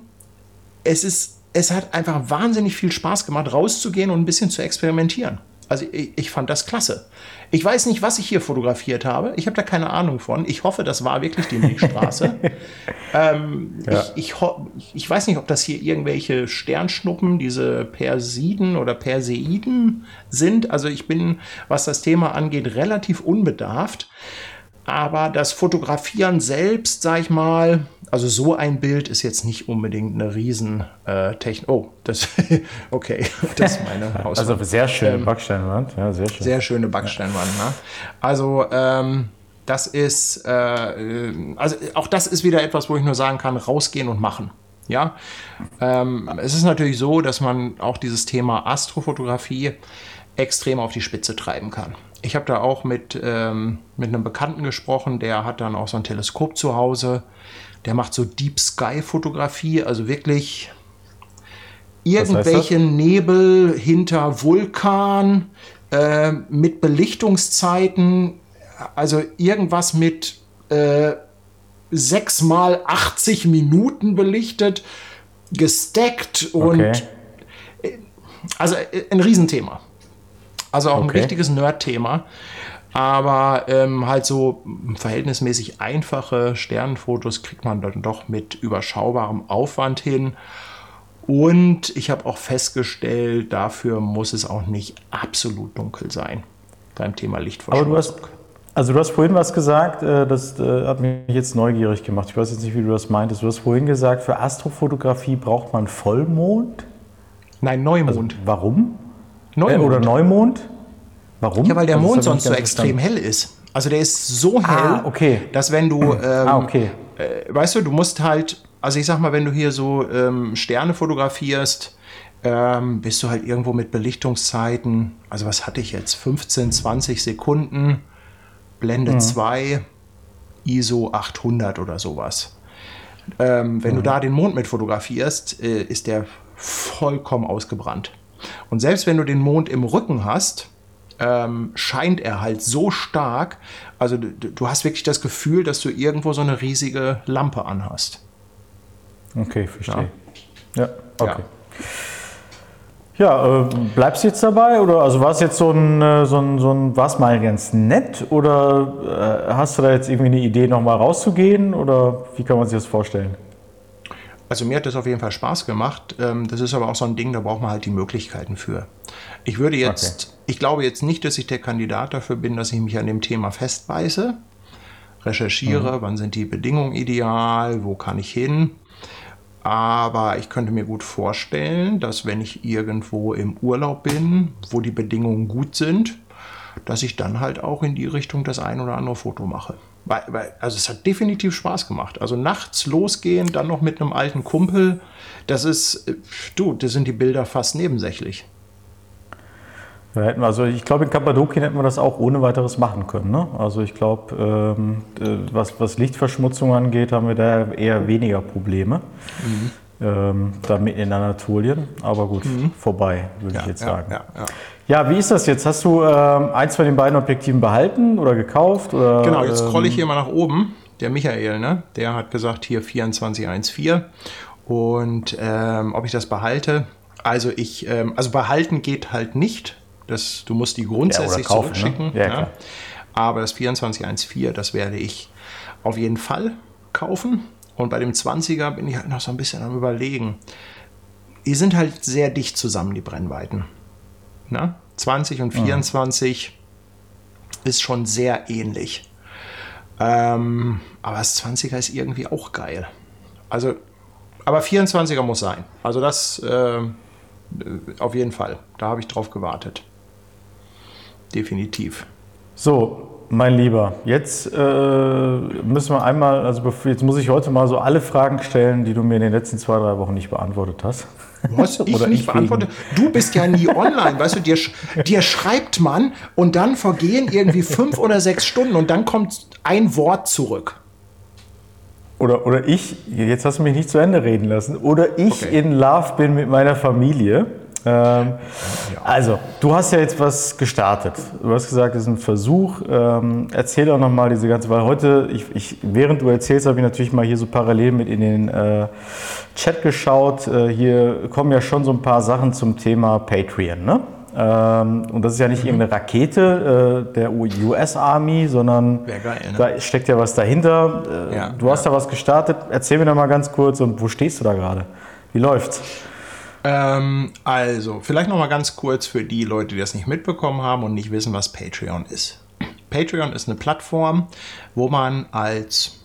Es ist, es hat einfach wahnsinnig viel Spaß gemacht, rauszugehen und ein bisschen zu experimentieren. Also ich, ich fand das klasse. Ich weiß nicht, was ich hier fotografiert habe. Ich habe da keine Ahnung von. Ich hoffe, das war wirklich die Milchstraße. ähm, Ja. ich, ich, ich weiß nicht, ob das hier irgendwelche Sternschnuppen, diese Persiden oder Perseiden sind. Also ich bin, was das Thema angeht, relativ unbedarft. Aber das Fotografieren selbst, sag ich mal, also so ein Bild ist jetzt nicht unbedingt eine riesen äh, Technik. Oh, das, okay, das ist meine Hauswand. Also sehr schön, Backsteinwand. Ja, sehr schön. Ähm, Sehr schöne Backsteinwand. Ne? Also ähm, das ist, äh, äh, also auch das ist wieder etwas, wo ich nur sagen kann, rausgehen und machen. Ja, ähm, es ist natürlich so, dass man auch dieses Thema Astrofotografie extrem auf die Spitze treiben kann. Ich habe da auch mit, ähm, mit einem Bekannten gesprochen, der hat dann auch so ein Teleskop zu Hause. Der macht so Deep Sky Fotografie, also wirklich das? irgendwelche Nebel hinter Vulkan äh, mit Belichtungszeiten, also irgendwas mit äh, 6 mal 80 Minuten belichtet, gesteckt und Okay. also äh, ein Riesenthema. Also auch ein Okay. richtiges Nerd-Thema. Aber ähm, halt so verhältnismäßig einfache Sternenfotos kriegt man dann doch mit überschaubarem Aufwand hin. Und ich habe auch festgestellt, dafür muss es auch nicht absolut dunkel sein beim Thema Aber Lichtverschmutzung. du hast, also du hast vorhin was gesagt, äh, das äh, hat mich jetzt neugierig gemacht. Ich weiß jetzt nicht, wie du das meintest. Du hast vorhin gesagt, für Astrofotografie braucht man Vollmond. Nein, Neumond. Warum? Äh, Neumond. oder Neumond? Warum? ja, weil der Also, das Mond sonst so extrem hell ist. Also der ist so hell, Ah, okay. dass wenn du, ähm, Ah, okay. äh, weißt du, du musst halt, also ich sag mal, wenn du hier so ähm, Sterne fotografierst, ähm, bist du halt irgendwo mit Belichtungszeiten, also was hatte ich jetzt, 15, 20 Sekunden, Blende 2, ISO 800 oder sowas. Ähm, wenn du da den Mond mit fotografierst, äh, ist der vollkommen ausgebrannt. Und selbst wenn du den Mond im Rücken hast, ähm, scheint er halt so stark, also du, du hast wirklich das Gefühl, dass du irgendwo so eine riesige Lampe anhast. Okay, verstehe. Ja, okay. Ja, äh, bleibst du jetzt dabei oder also war es jetzt so ein, äh, so ein, so ein war es mal ganz nett oder äh, hast du da jetzt irgendwie eine Idee nochmal rauszugehen oder wie kann man sich das vorstellen? Also mir hat das auf jeden Fall Spaß gemacht. Ähm, Das ist aber auch so ein Ding, da braucht man halt die Möglichkeiten für. Ich würde jetzt, ich glaube jetzt nicht, dass ich der Kandidat dafür bin, dass ich mich an dem Thema festbeiße, recherchiere, wann sind die Bedingungen ideal, wo kann ich hin. Aber ich könnte mir gut vorstellen, dass wenn ich irgendwo im Urlaub bin, wo die Bedingungen gut sind, dass ich dann halt auch in die Richtung das ein oder andere Foto mache. Weil, weil, also es hat definitiv Spaß gemacht. Also nachts losgehen, dann noch mit einem alten Kumpel, das ist, äh, du, das sind die Bilder fast nebensächlich. Da hätten wir, also ich glaube, in Kappadokien hätten wir das auch ohne weiteres machen können. Ne? Also ich glaube, ähm, äh, was, was Lichtverschmutzung angeht, haben wir da eher weniger Probleme. Ähm, da mitten in Anatolien. Aber gut, vorbei, würde ich jetzt sagen. ja, ja. Ja, wie ist das jetzt? Hast du ähm, eins von den beiden Objektiven behalten oder gekauft? Oder, Genau, jetzt ähm, scrolle ich hier mal nach oben. Der Michael, ne? der hat gesagt, hier 2414. Und ähm, ob ich das behalte? Also ich, ähm, also behalten geht halt nicht. Das, du musst die grundsätzlich Ja, kaufen, zurückschicken. ne? Ja, ne? klar. Aber das 2414, das werde ich auf jeden Fall kaufen. Und bei dem 20er bin ich halt noch so ein bisschen am überlegen. Die sind halt sehr dicht zusammen, die Brennweiten. Na? 20 und 24 ist schon sehr ähnlich. Ähm, aber das 20er ist irgendwie auch geil. Also, aber 24er muss sein. Also das äh, auf jeden Fall. Da habe ich drauf gewartet. Definitiv. So, mein Lieber, jetzt äh, müssen wir einmal, also jetzt muss ich heute mal so alle Fragen stellen, die du mir in den letzten zwei, drei Wochen nicht beantwortet hast. Was ich Oder nicht ich beantworte. Du bist ja nie online, weißt du, dir, dir schreibt man und dann vergehen irgendwie fünf oder sechs Stunden und dann kommt ein Wort zurück. Oder, oder ich, jetzt hast du mich nicht zu Ende reden lassen, oder ich Okay. in Love bin mit meiner Familie. Ähm, Also, du hast ja jetzt was gestartet. Du hast gesagt, es ist ein Versuch. Ähm, erzähl doch nochmal diese ganze, weil heute, ich, ich, während du erzählst, habe ich natürlich mal hier so parallel mit in den äh, Chat geschaut. Äh, hier kommen ja schon so ein paar Sachen zum Thema Patreon, ne? Ähm, und das ist ja nicht Mhm. irgendeine Rakete äh, der US Army, sondern geil, ne? da steckt ja was dahinter. Äh, Ja, du hast da was gestartet. Erzähl mir doch mal ganz kurz, und wo stehst du da gerade? Wie läuft's? Ähm, also, vielleicht noch mal ganz kurz für die Leute, die das nicht mitbekommen haben und nicht wissen, was Patreon ist. Patreon ist eine Plattform, wo man als,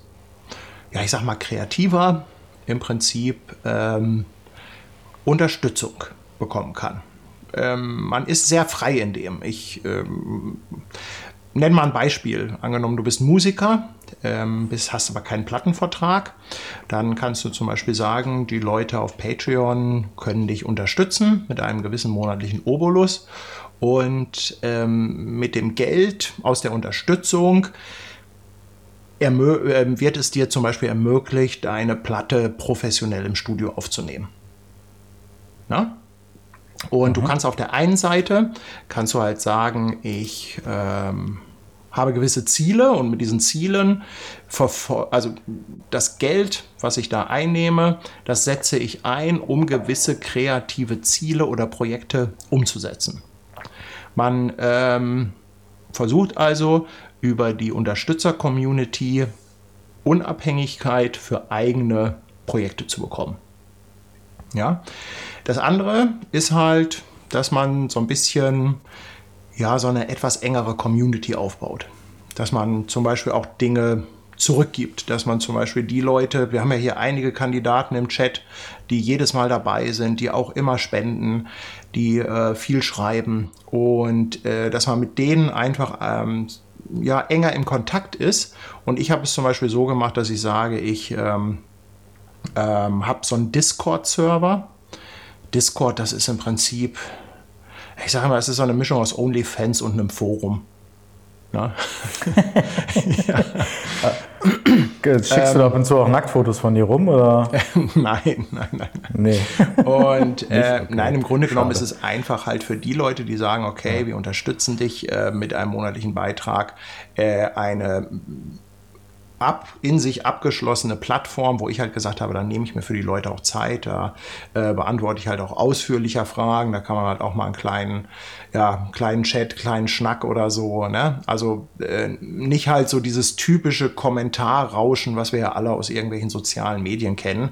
ja, ich sag mal, Kreativer im Prinzip ähm, Unterstützung bekommen kann. Ähm, man ist sehr frei in dem. Ich ähm, nenne mal ein Beispiel. Angenommen, du bist Musiker, ähm, bist, hast aber keinen Plattenvertrag, dann kannst du zum Beispiel sagen, die Leute auf Patreon können dich unterstützen mit einem gewissen monatlichen Obolus und ähm, mit dem Geld aus der Unterstützung ähm, wird es dir zum Beispiel ermöglicht, deine Platte professionell im Studio aufzunehmen. Na? Und du kannst auf der einen Seite, kannst du halt sagen, ich ähm, habe gewisse Ziele und mit diesen Zielen, also das Geld, was ich da einnehme, das setze ich ein, um gewisse kreative Ziele oder Projekte umzusetzen. Man ähm, versucht also über die Unterstützer-Community Unabhängigkeit für eigene Projekte zu bekommen. Ja. Das andere ist halt, dass man so ein bisschen, ja, so eine etwas engere Community aufbaut. Dass man zum Beispiel auch Dinge zurückgibt, dass man zum Beispiel die Leute, wir haben ja hier einige Kandidaten im Chat, die jedes Mal dabei sind, die auch immer spenden, die äh, viel schreiben und äh, dass man mit denen einfach ähm, ja enger im Kontakt ist. Und ich habe es zum Beispiel so gemacht, dass ich sage, ich ähm, ähm, habe so einen Discord-Server. Discord, das ist im Prinzip, ich sage mal, es ist so eine Mischung aus OnlyFans und einem Forum. Ne? Schickst du da ab und zu auch Nacktfotos von dir rum? Oder? nein, nein, nein. Nee. Und äh, okay. nein, im Grunde genommen Schade. ist es einfach halt für die Leute, die sagen, okay, wir unterstützen dich äh, mit einem monatlichen Beitrag, äh, eine ab, in sich abgeschlossene Plattform, wo ich halt gesagt habe, dann nehme ich mir für die Leute auch Zeit, da äh, beantworte ich halt auch ausführlicher Fragen, da kann man halt auch mal einen kleinen, ja, kleinen Chat, kleinen Schnack oder so, ne? Also äh, nicht halt so dieses typische Kommentarrauschen, was wir ja alle aus irgendwelchen sozialen Medien kennen,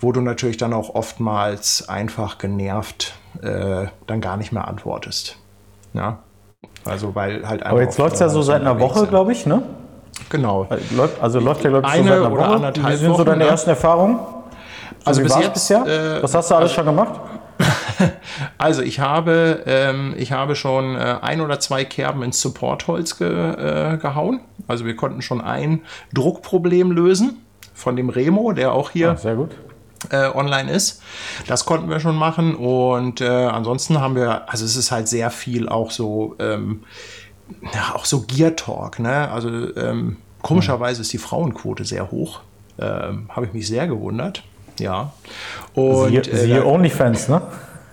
wo du natürlich dann auch oftmals einfach genervt äh, dann gar nicht mehr antwortest. Ja? Also weil halt Aber jetzt läuft es ja so seit einer Woche, glaube ich, ne? Genau. Läuft- Also läuft ja, glaube ich, so Eine seit einer oder Woche. anderthalb Wie sind so deine ne? ersten Erfahrungen? Also wie bis jetzt, bisher? äh, Was hast du alles schon gemacht? Also ich habe, ähm, ich habe schon äh, ein oder zwei Kerben ins Supportholz ge, äh, gehauen. Also wir konnten schon ein Druckproblem lösen von dem Remo, der auch hier Ah, sehr gut. äh, online ist. Das konnten wir schon machen. Und äh, ansonsten haben wir, also es ist halt sehr viel auch so, ähm, ja, auch so Gear Talk. Ne? Also ähm, komischerweise ist die Frauenquote sehr hoch. Ähm, Habe ich mich sehr gewundert. Ja. Und Siehe, äh, siehe da- OnlyFans, ne?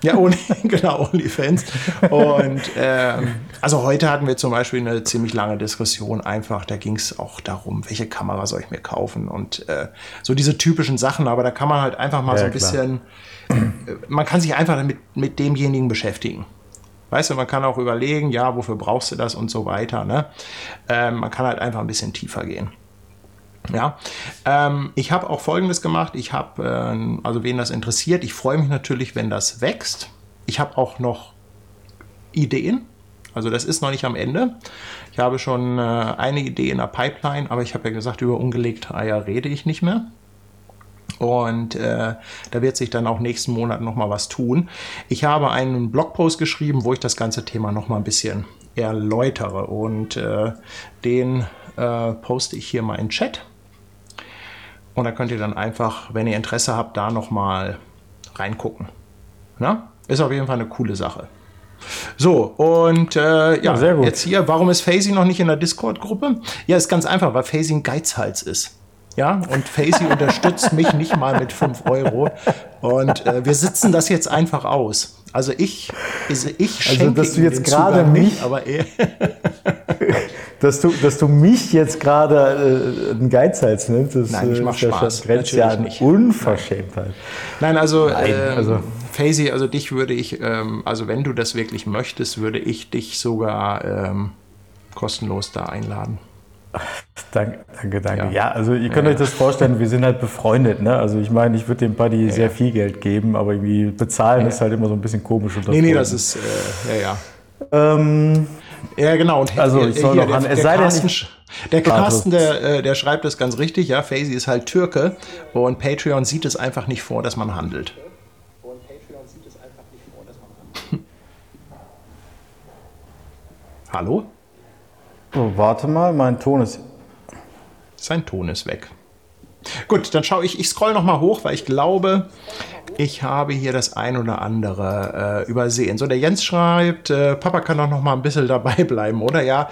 ja, Only, genau, OnlyFans. Und ähm, also heute hatten wir zum Beispiel eine ziemlich lange Diskussion einfach. Da ging es auch darum, welche Kamera soll ich mir kaufen und äh, so diese typischen Sachen. Aber da kann man halt einfach mal Ja, so ein klar. bisschen, äh, man kann sich einfach damit mit demjenigen beschäftigen. Weißt du, man kann auch überlegen, ja, wofür brauchst du das und so weiter. Ne? Ähm, man kann halt einfach ein bisschen tiefer gehen. Ja, ähm, ich habe auch Folgendes gemacht. Ich habe, ähm, also wen das interessiert, ich freue mich natürlich, wenn das wächst. Ich habe auch noch Ideen. Also das ist noch nicht am Ende. Ich habe schon äh, eine Idee in der Pipeline, aber ich habe ja gesagt, über ungelegte Eier rede ich nicht mehr. Und äh, da wird sich dann auch nächsten Monat noch mal was tun. Ich habe einen Blogpost geschrieben, wo ich das ganze Thema noch mal ein bisschen erläutere. Und äh, den äh, poste ich hier mal in den Chat. Und da könnt ihr dann einfach, wenn ihr Interesse habt, da noch mal reingucken. Na? Ist auf jeden Fall eine coole Sache. So, und äh, ja, sehr gut. jetzt hier, warum ist Faisy noch nicht in der Discord-Gruppe? Ja, ist ganz einfach, weil ein Geizhals ist. Ja, und Faisy unterstützt mich nicht mal mit 5 Euro. Und äh, wir sitzen das jetzt einfach aus. Also ich, also ich schenke dass du jetzt gerade mich- nicht, aber er, Dass du, dass du mich jetzt gerade äh, einen Geizhals nennst, das Nein, ich äh, mach ist ja schon- Spaß. grenzt ja an nicht. Unverschämtheit. Nein, also, Nein, ähm, also- Faisy, also dich würde ich, ähm, also wenn du das wirklich möchtest, würde ich dich sogar ähm, kostenlos da einladen. Danke, danke, danke. Ja. Ja, also ihr könnt euch das vorstellen, wir sind halt befreundet. Ne? Also ich meine, ich würde dem Buddy sehr viel Geld geben, aber irgendwie bezahlen ist halt immer so ein bisschen komisch. unter Nee, nee, das ist, äh, ja, ja. Ähm, Ja, genau. Und Also, ich soll hier, noch an- der, es der sei denn, der Carsten, der, äh, der schreibt das ganz richtig, ja, Faisy ist halt Türke und Patreon sieht es einfach nicht vor, dass man handelt. Hallo? Oh, warte mal, mein Ton ist. Sein Ton ist weg. Gut, dann schaue ich, ich scroll noch mal hoch, weil ich glaube, ich habe hier das ein oder andere äh, übersehen. So, der Jens schreibt, äh, Papa kann doch noch mal ein bisschen dabei bleiben, oder? Ja,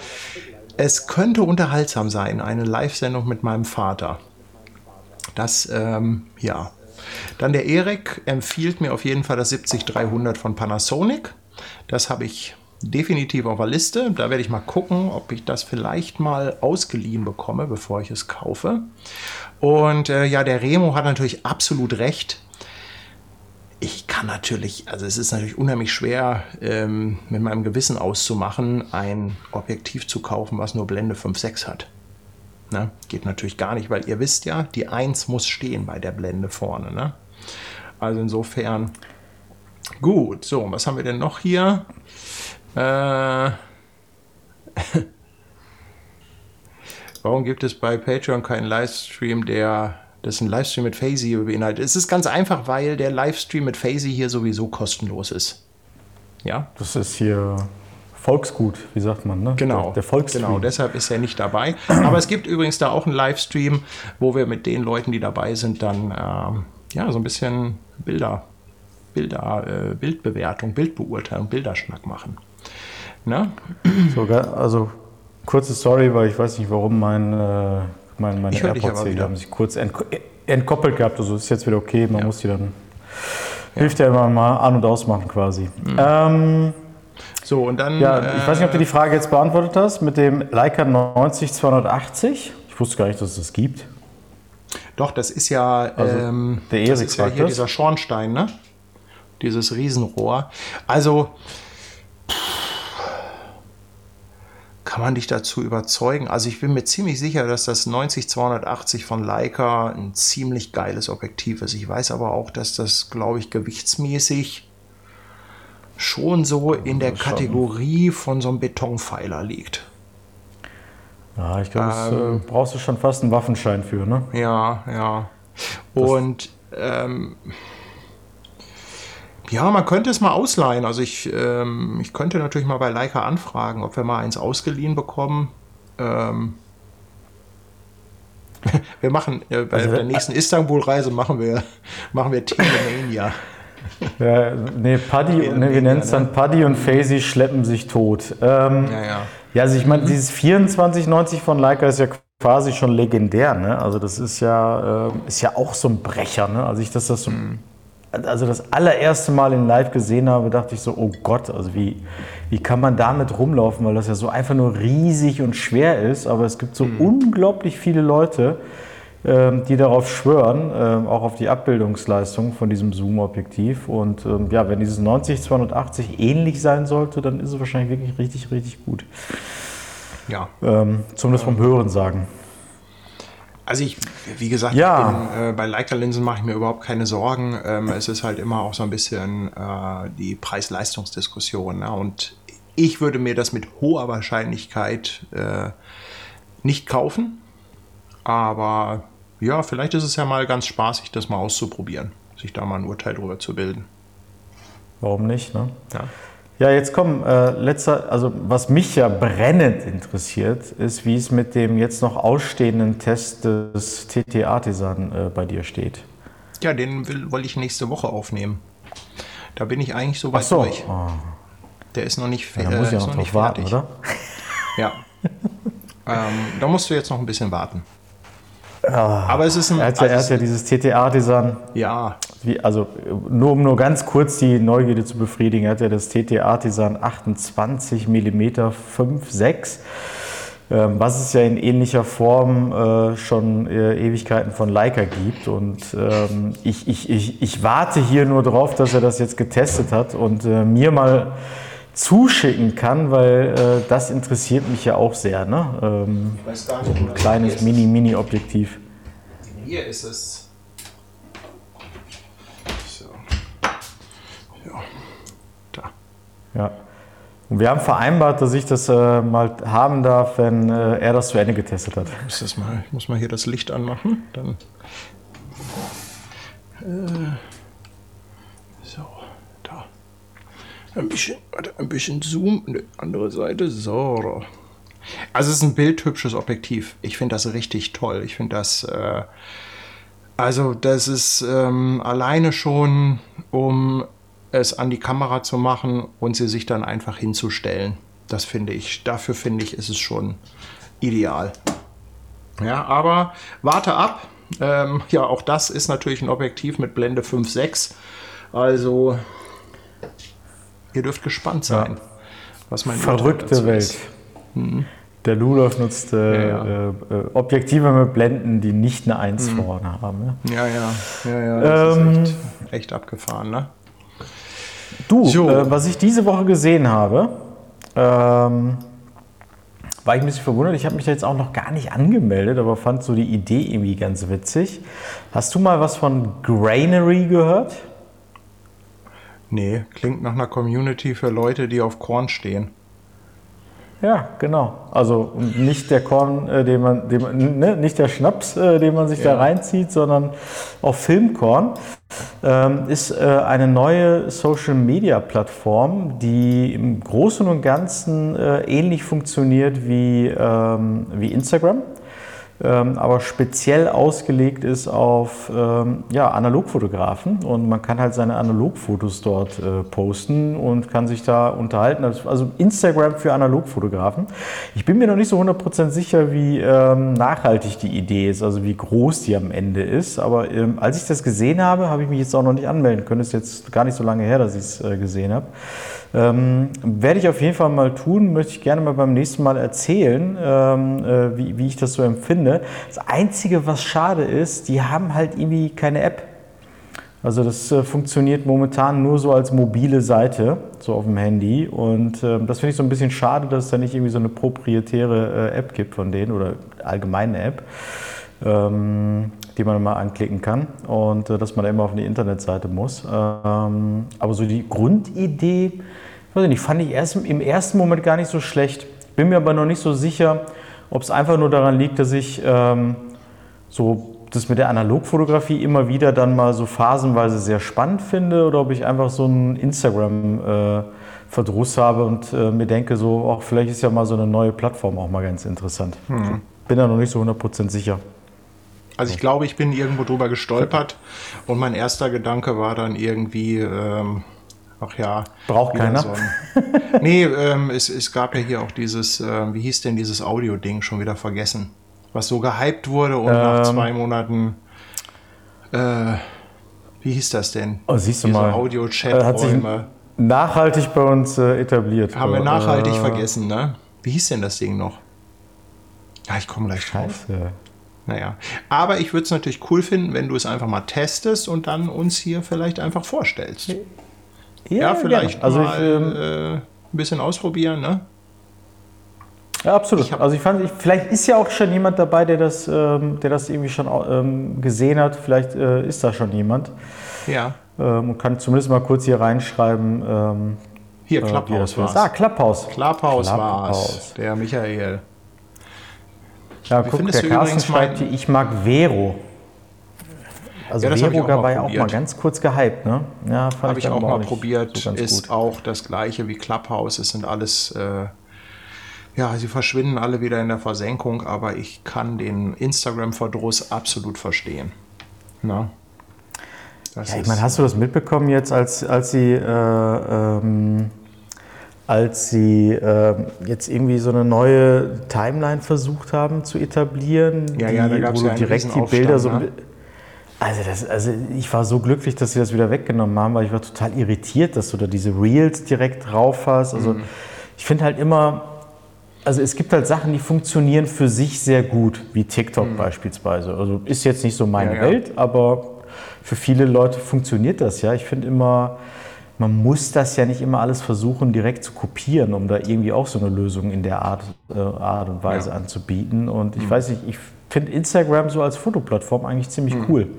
es könnte unterhaltsam sein, eine Live-Sendung mit meinem Vater. Das, ähm, ja. Dann der Erik empfiehlt mir auf jeden Fall das 70300 von Panasonic. Das habe ich definitiv auf der Liste. Da werde ich mal gucken, ob ich das vielleicht mal ausgeliehen bekomme, bevor ich es kaufe. Und äh, ja, der Remo hat natürlich absolut recht. Ich kann natürlich, also es ist natürlich unheimlich schwer, ähm, mit meinem Gewissen auszumachen, ein Objektiv zu kaufen, was nur Blende 5.6 hat. Ne? Geht natürlich gar nicht, weil ihr wisst ja, die 1 muss stehen bei der Blende vorne. Ne? Also insofern, gut. So, was haben wir denn noch hier? Äh, Warum gibt es bei Patreon keinen Livestream, der das ein Livestream mit Fazy beinhaltet? Es ist ganz einfach, weil der Livestream mit Fazy hier sowieso kostenlos ist. Ja, Das ist hier Volksgut, wie sagt man, ne? Genau, Der, der Volksstream. Genau, deshalb ist er nicht dabei. Aber es gibt übrigens da auch einen Livestream, wo wir mit den Leuten, die dabei sind, dann ähm, ja so ein bisschen Bilder, Bilder, äh, Bildbewertung, Bildbeurteilung, Bilderschnack machen. Ne? Sogar, also kurze Story, weil ich weiß nicht, warum mein, äh, mein, meine AirPods hier, haben sich kurz entko entkoppelt gehabt. Also ist jetzt wieder okay, man muss die dann. Hilft ja immer mal an- und ausmachen quasi. Mhm. Ähm, So, und dann. ja, ich weiß nicht, ob du äh, die Frage jetzt beantwortet hast mit dem Leica 90280. Ich wusste gar nicht, dass es das gibt. Doch, das ist ja. Also, ähm, der das Erik ist ja hier das. dieser Schornstein, ne? Dieses Riesenrohr. Also. Kann man dich dazu überzeugen? Also ich bin mir ziemlich sicher, dass das 90-280 von Leica ein ziemlich geiles Objektiv ist. Ich weiß aber auch, dass das, glaube ich, gewichtsmäßig schon so in der Kategorie von so einem Betonpfeiler liegt. Ja, ich glaube, das Ähm. äh, brauchst du schon fast einen Waffenschein für, ne? Ja, ja. Und ähm, ja, man könnte es mal ausleihen. Also ich, ähm, ich könnte natürlich mal bei Leica anfragen, ob wir mal eins ausgeliehen bekommen. Ähm, wir machen äh, bei Also, der nächsten Istanbul-Reise machen wir, machen wir Telemania. Ja, nee, Paddy, nee, wir nennen es ne? dann Paddy und Faisy schleppen sich tot. Ähm, Ja, ja. Ja, also ich meine, dieses 2490 von Leica ist ja quasi schon legendär, ne? Also das ist ja, ähm, ist ja auch so ein Brecher, ne? Als ich das, das so, also das allererste Mal in Live gesehen habe, dachte ich so, oh Gott, also wie, wie kann man damit rumlaufen, weil das ja so einfach nur riesig und schwer ist, aber es gibt so unglaublich viele Leute, ähm, die darauf schwören, ähm, auch auf die Abbildungsleistung von diesem Zoom-Objektiv. Und ähm, ja, wenn dieses 90-280 ähnlich sein sollte, dann ist es wahrscheinlich wirklich richtig, richtig gut. ja. Ähm, zumindest vom Hören sagen. Also ich, wie gesagt, Ja. bin, äh, bei Leica-Linsen mache ich mir überhaupt keine Sorgen. Ähm, es ist halt immer auch so ein bisschen äh, die Preis-Leistungs-Diskussion. Ne? Und ich würde mir das mit hoher Wahrscheinlichkeit äh, nicht kaufen. Aber ja, vielleicht ist es ja mal ganz spaßig, das mal auszuprobieren, sich da mal ein Urteil drüber zu bilden. Warum nicht? Ne? Ja. Ja, jetzt kommen äh, letzter, also was mich ja brennend interessiert, ist, wie es mit dem jetzt noch ausstehenden Test des TT Artisan äh, bei dir steht. Ja, den will, wollte ich nächste Woche aufnehmen. Da bin ich eigentlich so weit Ach so, durch. oh, Der ist noch nicht, fe- da muss äh, auch noch noch nicht warten, fertig. oder? Ja. ähm, da musst du jetzt noch ein bisschen warten. Aber es ist ein. Er hat ja, er also hat ja dieses TT Artisan, ja, wie, also nur um nur ganz kurz die Neugierde zu befriedigen, er hat ja das TT Artisan 28 mm 5.6, ähm, was es ja in ähnlicher Form äh, schon äh, Ewigkeiten von Leica gibt. Und ähm, ich, ich, ich, ich warte hier nur drauf, dass er das jetzt getestet hat und äh, mir mal zuschicken kann, weil äh, das interessiert mich ja auch sehr. Ne? Ähm, ich weiß gar nicht, wo das kleines. Mini-Mini-Objektiv. Hier ist es. So. Ja. Da. Ja. Und wir haben vereinbart, dass ich das äh, mal haben darf, wenn äh, er das zu Ende getestet hat. Ich muss, das mal, ich muss mal hier das Licht anmachen. Dann. Äh, so, da. Ein bisschen, ein bisschen Zoom. Ne, andere Seite. So. Also es ist ein bildhübsches Objektiv. Ich finde das richtig toll. Ich finde das. Äh, also das ist ähm, alleine schon, um es an die Kamera zu machen und sie sich dann einfach hinzustellen. Das finde ich, dafür finde ich, ist es schon ideal. Ja, aber warte ab. Ähm, ja, auch das ist natürlich ein Objektiv mit Blende 5.6. Also ihr dürft gespannt sein, was mein Verrückte Welt. ist. Der Ludolf nutzt äh, Ja, ja. Äh, äh, Objektive mit Blenden, die nicht eine 1 vorne haben. Ne? Ja, ja, ja, ja. Das Ähm, ist echt, echt abgefahren, ne? Du, äh, was ich diese Woche gesehen habe, ähm, war ich ein bisschen verwundert. Ich habe mich da jetzt auch noch gar nicht angemeldet, aber fand so die Idee irgendwie ganz witzig. Hast du mal was von Grainery gehört? Nee, klingt nach einer Community für Leute, die auf Korn stehen. Ja, genau. Also nicht der Korn, äh, den man, den man ne, nicht der Schnaps, äh, den man sich da reinzieht, sondern auch Filmkorn. Ähm, ist äh, eine neue Social-Media-Plattform, die im Großen und Ganzen äh, ähnlich funktioniert wie, ähm, wie Instagram ähm, aber speziell ausgelegt ist auf ähm, ja, Analogfotografen und man kann halt seine Analogfotos dort äh, posten und kann sich da unterhalten. Also Instagram für Analogfotografen. Ich bin mir noch nicht so 100% sicher, wie ähm, nachhaltig die Idee ist, also wie groß die am Ende ist. Aber ähm, als ich das gesehen habe, habe ich mich jetzt auch noch nicht anmelden können. Das ist jetzt gar nicht so lange her, dass ich es äh, gesehen habe. Ähm, werde ich auf jeden Fall mal tun, möchte ich gerne mal beim nächsten Mal erzählen, ähm, äh, wie, wie ich das so empfinde. Das Einzige, was schade ist, die haben halt irgendwie keine App. Also das äh, funktioniert momentan nur so als mobile Seite, so auf dem Handy. Und äh, das finde ich so ein bisschen schade, dass es da nicht irgendwie so eine proprietäre äh, App gibt von denen oder allgemeine App. Ähm, die man mal anklicken kann und äh, dass man da immer auf eine Internetseite muss. Ähm, aber so die Grundidee, weiß ich nicht, fand ich erst, im ersten Moment gar nicht so schlecht. Bin mir aber noch nicht so sicher, ob es einfach nur daran liegt, dass ich ähm, so das mit der Analogfotografie immer wieder dann mal so phasenweise sehr spannend finde oder ob ich einfach so einen Instagram-Verdruss äh, habe und äh, mir denke, so, auch vielleicht ist ja mal so eine neue Plattform auch mal ganz interessant. Hm. Bin da noch nicht so 100% sicher. Also ich glaube, ich bin irgendwo drüber gestolpert und mein erster Gedanke war dann irgendwie, ähm, ach ja. Braucht keiner? So ein, nee, ähm, es, es gab ja hier auch dieses, äh, wie hieß denn dieses Audio-Ding, schon wieder vergessen, was so gehypt wurde und ähm, nach zwei Monaten, äh, wie hieß das denn? Oh, siehst du Diese mal. Audio-Chat-Räume. Nachhaltig bei uns äh, etabliert. Haben wir nachhaltig äh, vergessen, ne? Wie hieß denn das Ding noch? Ja, ich komme gleich drauf. Scheiße. Naja, aber ich würde es natürlich cool finden, wenn du es einfach mal testest und dann uns hier vielleicht einfach vorstellst. Ja, ja vielleicht also mal ich, ähm, äh, ein bisschen ausprobieren, ne? Ja, absolut. also ich fand, ich, vielleicht ist ja auch schon jemand dabei, der das, ähm, der das irgendwie schon ähm, gesehen hat. Vielleicht äh, ist da schon jemand. Ja. Ähm, und kann zumindest mal kurz hier reinschreiben. Ähm, hier, äh, Clubhouse war Ah. Clubhouse, Clubhouse war es. Der Michael. Ja, Wie guck, der Carsten schreibt hier, ich mag Vero. Also ja, Vero war ja auch mal ganz kurz gehypt, ne? Ja, habe ich auch mal probiert. So ist gut. auch das gleiche wie Clubhouse. Es sind alles, äh, ja, sie verschwinden alle wieder in der Versenkung, aber ich kann den Instagram-Verdruss absolut verstehen. Na? ja, ich meine, hast du das mitbekommen jetzt, als, als sie äh, ähm, als sie äh, jetzt irgendwie so eine neue Timeline versucht haben zu etablieren, ja, die, ja, wo ja direkt die Bilder so. Ne? Also, das, also ich war so glücklich, dass sie das wieder weggenommen haben, weil ich war total irritiert, dass du da diese Reels direkt drauf hast. Also mhm. ich finde halt immer, also es gibt halt Sachen, die funktionieren für sich sehr gut, wie TikTok mhm. beispielsweise. Also ist jetzt nicht so meine ja, Welt, aber für viele Leute funktioniert das ja. Ich finde immer, man muss das ja nicht immer alles versuchen, direkt zu kopieren, um da irgendwie auch so eine Lösung in der Art, äh, Art und Weise ja. anzubieten. Und ich mhm. weiß nicht, ich finde Instagram so als Fotoplattform eigentlich ziemlich mhm. cool. Mhm.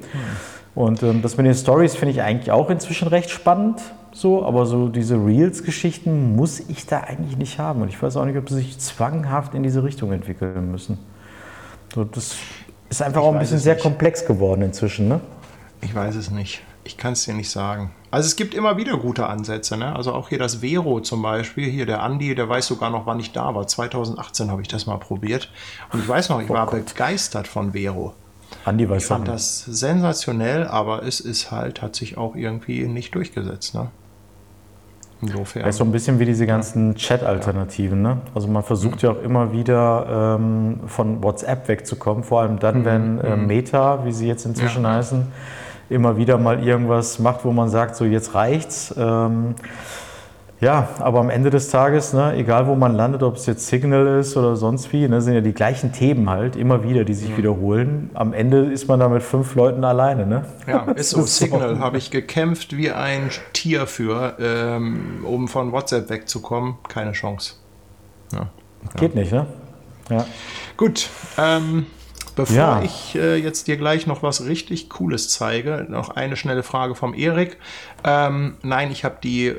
Und ähm, das mit den Stories finde ich eigentlich auch inzwischen recht spannend. So, aber so diese Reels-Geschichten muss ich da eigentlich nicht haben. Und ich weiß auch nicht, ob sie sich zwanghaft in diese Richtung entwickeln müssen. So, das ist einfach ich auch ein bisschen sehr komplex geworden inzwischen, ne? Ich weiß es nicht. Ich kann es dir nicht sagen. Also es gibt immer wieder gute Ansätze. Ne? Also auch hier das Vero zum Beispiel. Hier der Andi, der weiß sogar noch, wann ich da war. 2018 habe ich das mal probiert. Und ich weiß noch, ich oh war Gott. begeistert von Vero. Andi weiß ich fand das sensationell, aber es ist halt, hat sich auch irgendwie nicht durchgesetzt. Ne? Insofern. Das ist so ein bisschen wie diese ganzen Chat-Alternativen. Ne? Also man versucht ja auch immer wieder ähm, von WhatsApp wegzukommen, vor allem dann, mhm. wenn äh, mhm. Meta, wie sie jetzt inzwischen ja. heißen, immer wieder mal irgendwas macht, wo man sagt, so jetzt reicht's. Ähm, ja, aber am Ende des Tages, ne, egal wo man landet, ob es jetzt Signal ist oder sonst wie, ne, sind ja die gleichen Themen halt immer wieder, die sich mhm. wiederholen. Am Ende ist man da mit fünf Leuten alleine. Ne? Ja, ist so. Signal habe ich gekämpft wie ein Tier für, ähm, um von WhatsApp wegzukommen. Keine Chance. Ja. Geht ja. nicht, ne? Ja. Gut. Ähm, Bevor Ja. ich äh, jetzt dir gleich noch was richtig Cooles zeige, noch eine schnelle Frage vom Erik. Ähm, nein, ich habe die äh,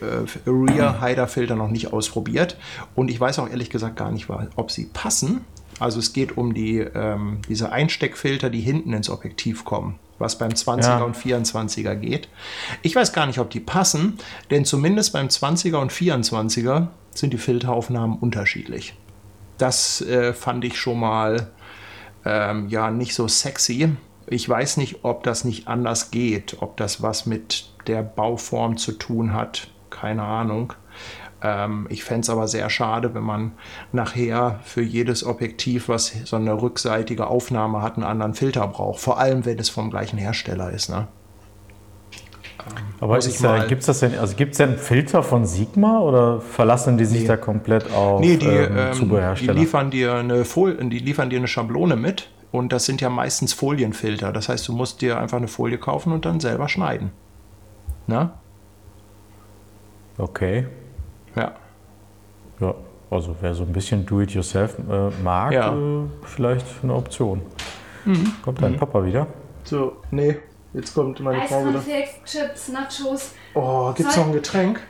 Rear Hider Filter noch nicht ausprobiert und ich weiß auch ehrlich gesagt gar nicht, ob sie passen. Also es geht um die, ähm, diese Einsteckfilter, die hinten ins Objektiv kommen, was beim 20er Ja. und 24er geht. Ich weiß gar nicht, ob die passen, denn zumindest beim 20er und 24er sind die Filteraufnahmen unterschiedlich. Das äh, fand ich schon mal ähm, ja nicht so sexy. Ich weiß nicht, ob das nicht anders geht, ob das was mit der Bauform zu tun hat. Keine Ahnung. Ähm, ich fände es aber sehr schade, wenn man nachher für jedes Objektiv, was so eine rückseitige Aufnahme hat, einen anderen Filter braucht. Vor allem, wenn es vom gleichen Hersteller ist. Ne? Aber gibt's das denn, also gibt es denn Filter von Sigma oder verlassen die sich da komplett auf Nee, die, ähm, ähm, die, Zubehörhersteller? liefern dir eine Fol die liefern dir eine Schablone mit und das sind ja meistens Folienfilter. Das heißt, du musst dir einfach eine Folie kaufen und dann selber schneiden. Na? okay. Ja. Ja, also wer so ein bisschen Do-it-yourself äh, mag, Ja. äh, vielleicht eine Option. Mhm. Kommt dein Papa wieder? So, nee, jetzt kommt meine Frau wieder. Chips, Nachos. Oh, gibt's Soll- noch ein Getränk?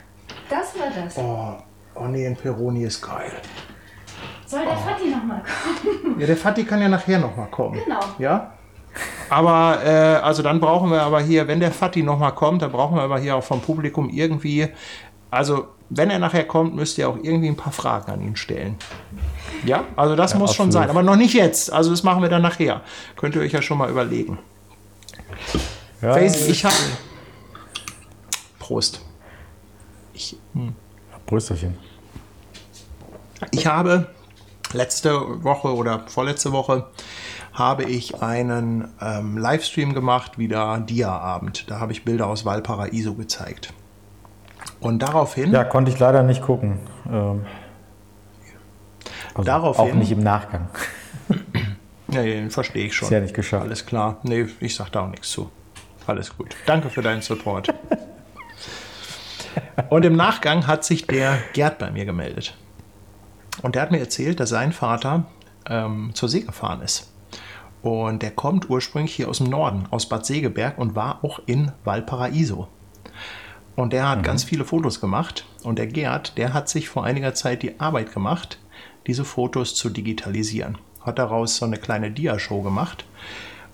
Das war das. Oh, oh nee, ein Peroni ist geil. Soll der Fatti nochmal kommen? Ja, der Fatih kann ja nachher nochmal kommen. Genau. Ja? Aber, äh, also dann brauchen wir aber hier, wenn der Fatih nochmal kommt, dann brauchen wir aber hier auch vom Publikum irgendwie, also wenn er nachher kommt, müsst ihr auch irgendwie ein paar Fragen an ihn stellen. Ja, also das muss schon absolut. sein, aber noch nicht jetzt. Also das machen wir dann nachher. Könnt ihr euch ja schon mal überlegen. Ja, Faisy, ich habe... Prost. Ich, Brüsterchen. Ich habe letzte Woche oder vorletzte Woche habe ich einen ähm, Livestream gemacht, wieder Dia-Abend. Da habe ich Bilder aus Valparaiso gezeigt. Und daraufhin, Ja, konnte ich leider nicht gucken. Ähm, also Daraufhin- auch nicht im Nachgang. ja, den verstehe ich schon. Ist ja nicht geschafft. Alles klar. Nee, ich sag da auch nichts zu. Alles gut. Danke für deinen Support. Und im Nachgang hat sich der Gerd bei mir gemeldet. Und der hat mir erzählt, dass sein Vater ähm, zur See gefahren ist. Und der kommt ursprünglich hier aus dem Norden, aus Bad Segeberg und war auch in Valparaiso. Und der hat ganz viele Fotos gemacht. Und der Gerd, der hat sich vor einiger Zeit die Arbeit gemacht, diese Fotos zu digitalisieren. Hat daraus so eine kleine Dia-Show gemacht.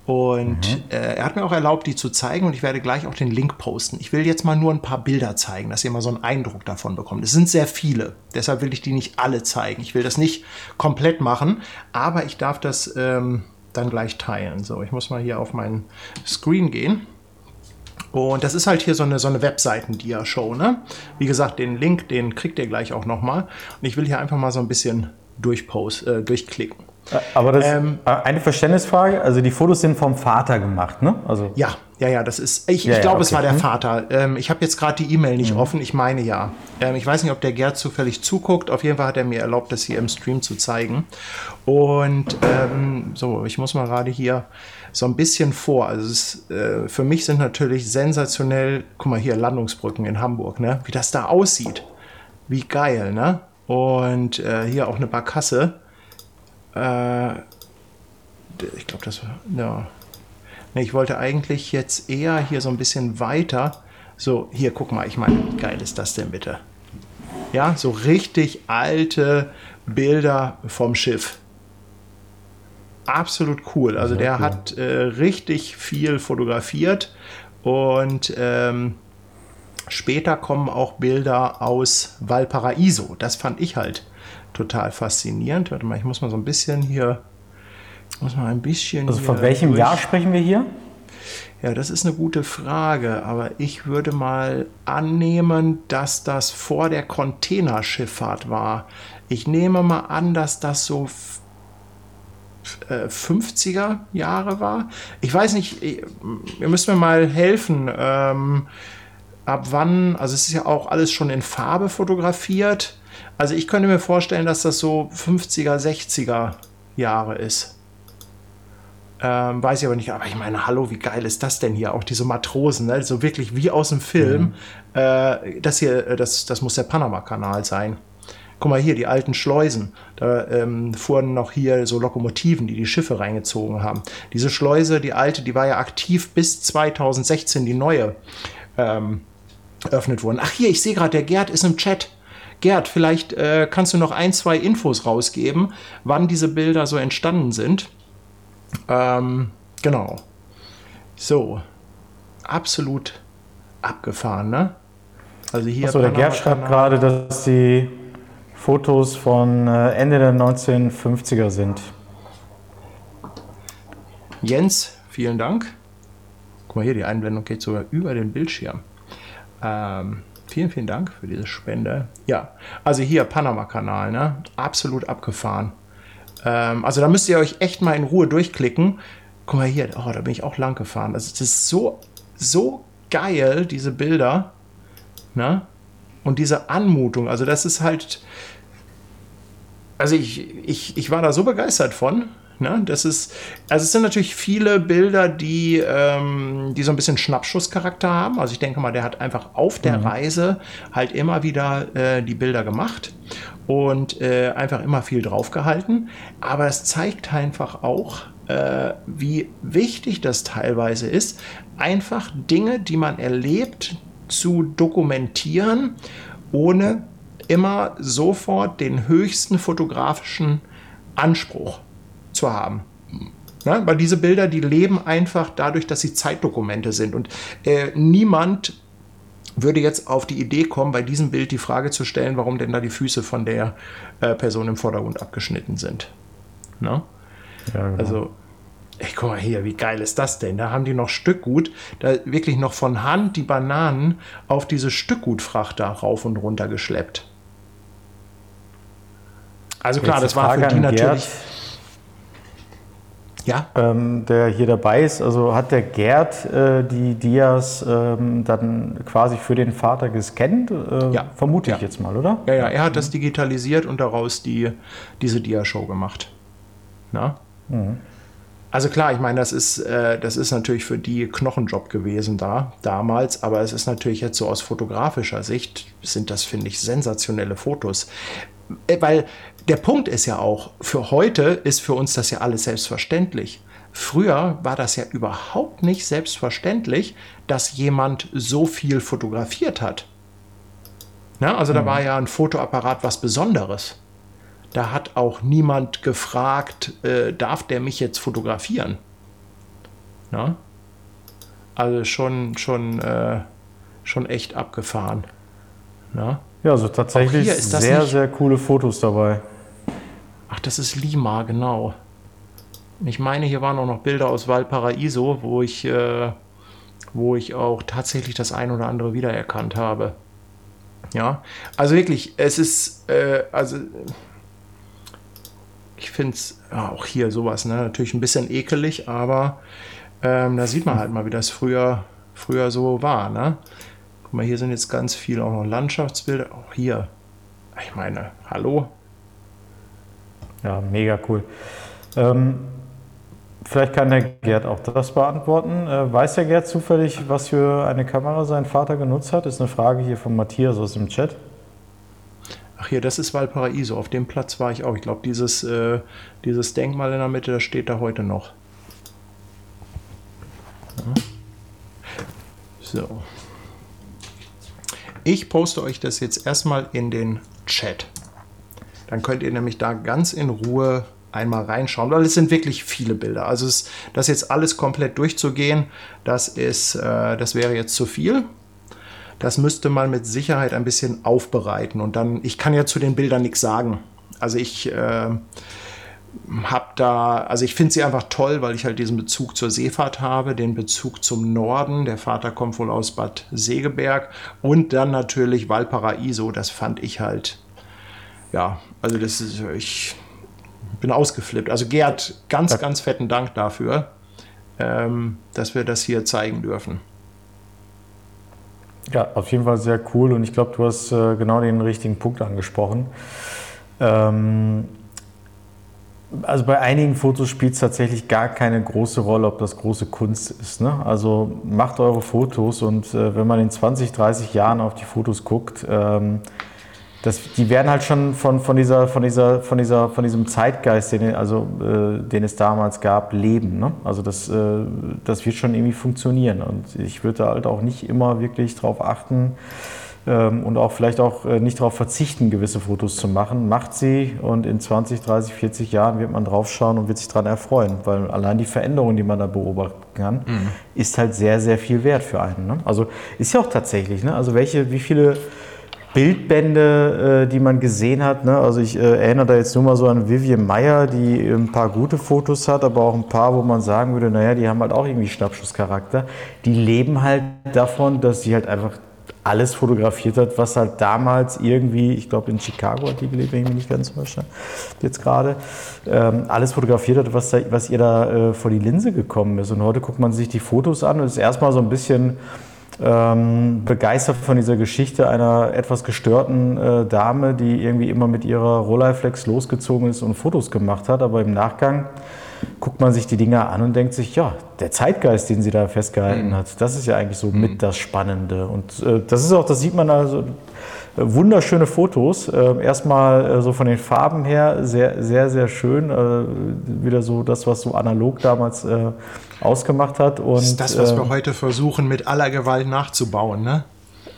Und äh, er hat mir auch erlaubt, die zu zeigen. Und ich werde gleich auch den Link posten. Ich will jetzt mal nur ein paar Bilder zeigen, dass ihr mal so einen Eindruck davon bekommt. Es sind sehr viele. Deshalb will ich die nicht alle zeigen. Ich will das nicht komplett machen. Aber ich darf das ähm, dann gleich teilen. So, ich muss mal hier auf meinen Screen gehen. Und das ist halt hier so eine, so eine Webseiten-Dia-Show, ne? Wie gesagt, den Link, den kriegt ihr gleich auch nochmal. Und ich will hier einfach mal so ein bisschen durchpost, äh, durchklicken. Aber das Ähm, äh, eine Verständnisfrage, also die Fotos sind vom Vater gemacht, ne? Also Ja, ja, ja, das ist. Ich, Ja, ich ja, glaube, es okay. war der Hm. Vater. Ähm, ich habe jetzt gerade die E-Mail nicht offen. Ich meine ja. Ähm, ich weiß nicht, ob der Gerd zufällig zuguckt. Auf jeden Fall hat er mir erlaubt, das hier im Stream zu zeigen. Und ähm, so, ich muss mal gerade hier so ein bisschen vor. Also es ist, äh, für mich sind natürlich sensationell. Guck mal hier Landungsbrücken in Hamburg, ne? Wie das da aussieht. Wie geil, ne? Und äh, hier auch eine Barkasse. Äh, ich glaube, das war. Ja. Nee, ich wollte eigentlich jetzt eher hier so ein bisschen weiter. So, hier, guck mal, ich meine, wie geil ist das denn bitte? Ja, so richtig alte Bilder vom Schiff. Absolut cool. Also der hat äh, richtig viel fotografiert und ähm, später kommen auch Bilder aus Valparaiso. Das fand ich halt total faszinierend. Warte mal, ich muss mal so ein bisschen hier, muss mal ein bisschen. also von welchem durch- Jahr sprechen wir hier? ja, das ist eine gute Frage, aber ich würde mal annehmen, dass das vor der Containerschifffahrt war. Ich nehme mal an, dass das so f- äh, 50er Jahre war. Ich weiß nicht, ich- ihr müsst mir mal helfen. Ähm, ab wann, also es ist ja auch alles schon in Farbe fotografiert. Also ich könnte mir vorstellen, dass das so 50er, 60er Jahre ist. Ähm, weiß ich aber nicht, aber ich meine, hallo, wie geil ist das denn hier? Auch diese Matrosen, ne? so wirklich wie aus dem Film. Äh, das hier, äh, das, das muss der Panama-Kanal sein. Guck mal hier, die alten Schleusen. Da ähm, fuhren noch hier so Lokomotiven, die die Schiffe reingezogen haben. Diese Schleuse, die alte, die war ja aktiv bis 2016, die neue ähm, eröffnet wurden. Ach hier, ich sehe gerade, der Gerd ist im Chat. Gerd, vielleicht äh, kannst du noch ein, zwei Infos rausgeben, wann diese Bilder so entstanden sind. Ähm, genau. So. Absolut abgefahren, ne? Also hier. Achso, der Gerd schreibt gerade, dass die Fotos von äh, Ende der 1950er sind. Jens, vielen Dank. Guck mal hier, die Einblendung geht sogar über den Bildschirm. Ähm, vielen, vielen Dank für diese Spende. Ja, also hier Panama-Kanal, ne? Absolut abgefahren. Ähm, also da müsst ihr euch echt mal in Ruhe durchklicken. Guck mal hier, oh, da bin ich auch lang gefahren. Also das ist so, so geil, diese Bilder. Ne? Und diese Anmutung, also das ist halt. Also ich, ich, ich war da so begeistert von. Ne? Das ist, also es sind natürlich viele Bilder, die, ähm, die so ein bisschen Schnappschusscharakter haben. Also ich denke mal, der hat einfach auf der Reise halt immer wieder äh, die Bilder gemacht und äh, einfach immer viel draufgehalten. Aber es zeigt einfach auch, äh, wie wichtig das teilweise ist, einfach Dinge, die man erlebt, zu dokumentieren, ohne immer sofort den höchsten fotografischen Anspruch zu haben. Ne? Weil diese Bilder, die leben einfach dadurch, dass sie Zeitdokumente sind. Und äh, niemand würde jetzt auf die Idee kommen, bei diesem Bild die Frage zu stellen, warum denn da die Füße von der äh, Person im Vordergrund abgeschnitten sind. Ne? Ja, genau. Also, ey, guck mal hier, wie geil ist das denn? Da haben die noch Stückgut, da wirklich noch von Hand die Bananen auf diese Stückgutfrachter rauf und runter geschleppt. Also klar, Jetzt das war für die natürlich. Ja, ähm, der hier dabei ist. Also hat der Gerd äh, die Dias ähm, dann quasi für den Vater gescannt? Äh, Ja. Vermute ich Ja. jetzt mal, oder? ja, ja, er hat das digitalisiert und daraus die, diese Dia-Show gemacht. Na? Also klar, ich meine, das ist, äh, das ist natürlich für die Knochenjob gewesen da, damals, aber es ist natürlich jetzt so aus fotografischer Sicht, sind das, finde ich, sensationelle Fotos. Äh, Weil der Punkt ist ja auch, für heute ist für uns das ja alles selbstverständlich. Früher war das ja überhaupt nicht selbstverständlich, dass jemand so viel fotografiert hat. Na, also da war ja ein Fotoapparat was Besonderes. Da hat auch niemand gefragt, äh, darf der mich jetzt fotografieren? Na? Also schon, schon, äh, schon echt abgefahren. Na? Ja, also tatsächlich sehr, nicht- sehr coole Fotos dabei. Ach, das ist Lima, genau. Ich meine, hier waren auch noch Bilder aus Valparaiso, wo ich, äh, wo ich auch tatsächlich das ein oder andere wiedererkannt habe. Ja, also wirklich, es ist, äh, also ich finde es auch hier sowas, ne, natürlich ein bisschen ekelig, aber ähm, da sieht man halt mal, wie das früher, früher so war, ne. Guck mal, hier sind jetzt ganz viele auch noch Landschaftsbilder, auch hier. Ich meine, hallo, Ja, mega cool. Ähm, vielleicht kann der Gerd auch das beantworten. Äh, weiß der Gerd zufällig, was für eine Kamera sein Vater genutzt hat? Ist eine Frage hier von Matthias aus dem Chat. Ach hier, das ist Valparaiso. Auf dem Platz war ich auch. Ich glaube, dieses, äh, dieses Denkmal in der Mitte, das steht da heute noch. So. Ich poste euch das jetzt erstmal in den Chat. Dann könnt ihr nämlich da ganz in Ruhe einmal reinschauen, weil es sind wirklich viele Bilder. Also es, das jetzt alles komplett durchzugehen, das ist, äh, das wäre jetzt zu viel. Das müsste man mit Sicherheit ein bisschen aufbereiten. Und dann, ich kann ja zu den Bildern nichts sagen. Also ich äh, habe da, also ich finde sie einfach toll, weil ich halt diesen Bezug zur Seefahrt habe, den Bezug zum Norden. Der Vater kommt wohl aus Bad Segeberg und dann natürlich Valparaiso. Das fand ich halt, ja, also das ist, ich bin ausgeflippt. Also Gerd, ganz, ganz fetten Dank dafür, ähm, dass wir das hier zeigen dürfen. Ja, auf jeden Fall sehr cool und ich glaube, du hast äh, genau den richtigen Punkt angesprochen. Ähm, also bei einigen Fotos spielt es tatsächlich gar keine große Rolle, ob das große Kunst ist. Ne? Also macht eure Fotos und äh, wenn man in 20, 30 Jahren auf die Fotos guckt, ähm, das, die werden halt schon von, von, dieser, von, dieser, von, dieser, von diesem Zeitgeist, den, also, äh, den es damals gab, leben. Ne? Also das, äh, das wird schon irgendwie funktionieren. Und ich würde halt auch nicht immer wirklich darauf achten ähm, und auch vielleicht auch äh, nicht darauf verzichten, gewisse Fotos zu machen. Macht sie und in 20, 30, 40 Jahren wird man draufschauen und wird sich daran erfreuen. Weil allein die Veränderung, die man da beobachten kann, ist halt sehr, sehr viel wert für einen. Ne? Also ist ja auch tatsächlich, ne? also welche, wie viele Bildbände, äh, die man gesehen hat. Ne? Also ich äh, erinnere da jetzt nur mal so an Vivian Meyer, die ein paar gute Fotos hat, aber auch ein paar, wo man sagen würde, naja, die haben halt auch irgendwie Schnappschusscharakter. Die leben halt davon, dass sie halt einfach alles fotografiert hat, was halt damals irgendwie, ich glaube in Chicago hat die gelebt, wenn ich mich nicht ganz verstanden jetzt gerade, ähm, alles fotografiert hat, was, da, was ihr da äh, vor die Linse gekommen ist. Und heute guckt man sich die Fotos an und ist erstmal so ein bisschen ähm, begeistert von dieser Geschichte einer etwas gestörten äh, Dame, die irgendwie immer mit ihrer Rolleiflex losgezogen ist und Fotos gemacht hat. Aber im Nachgang guckt man sich die Dinge an und denkt sich, ja, der Zeitgeist, den sie da festgehalten hat, das ist ja eigentlich so mit das Spannende. Und äh, das ist auch, das sieht man also äh, wunderschöne Fotos. Äh, erstmal äh, so von den Farben her sehr, sehr, sehr schön. Äh, wieder so das, was so analog damals ausgemacht hat. Und, Das ist das, was ähm, wir heute versuchen, mit aller Gewalt nachzubauen, ne?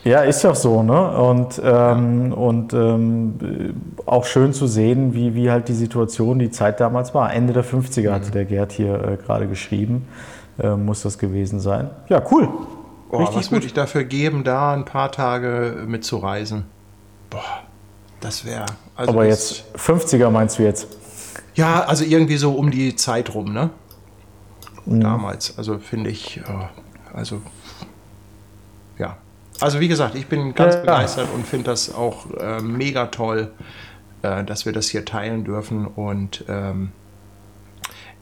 ja, ist ja so, ne? Und, ähm, und ähm, äh, auch schön zu sehen, wie, wie halt die Situation, die Zeit damals war. Ende der 50er hatte der Gerd hier äh, gerade geschrieben, äh, muss das gewesen sein. Ja, cool. Boah, Richtig was würde ich dafür geben, da ein paar Tage mitzureisen? Boah, das wäre. Also Aber jetzt 50er meinst du jetzt? Ja, also irgendwie so um die Zeit rum, ne? Mhm. Damals. Also finde ich, äh, also ja. Also wie gesagt, ich bin ganz Ja. begeistert und finde das auch äh, mega toll, äh, dass wir das hier teilen dürfen. Und ähm,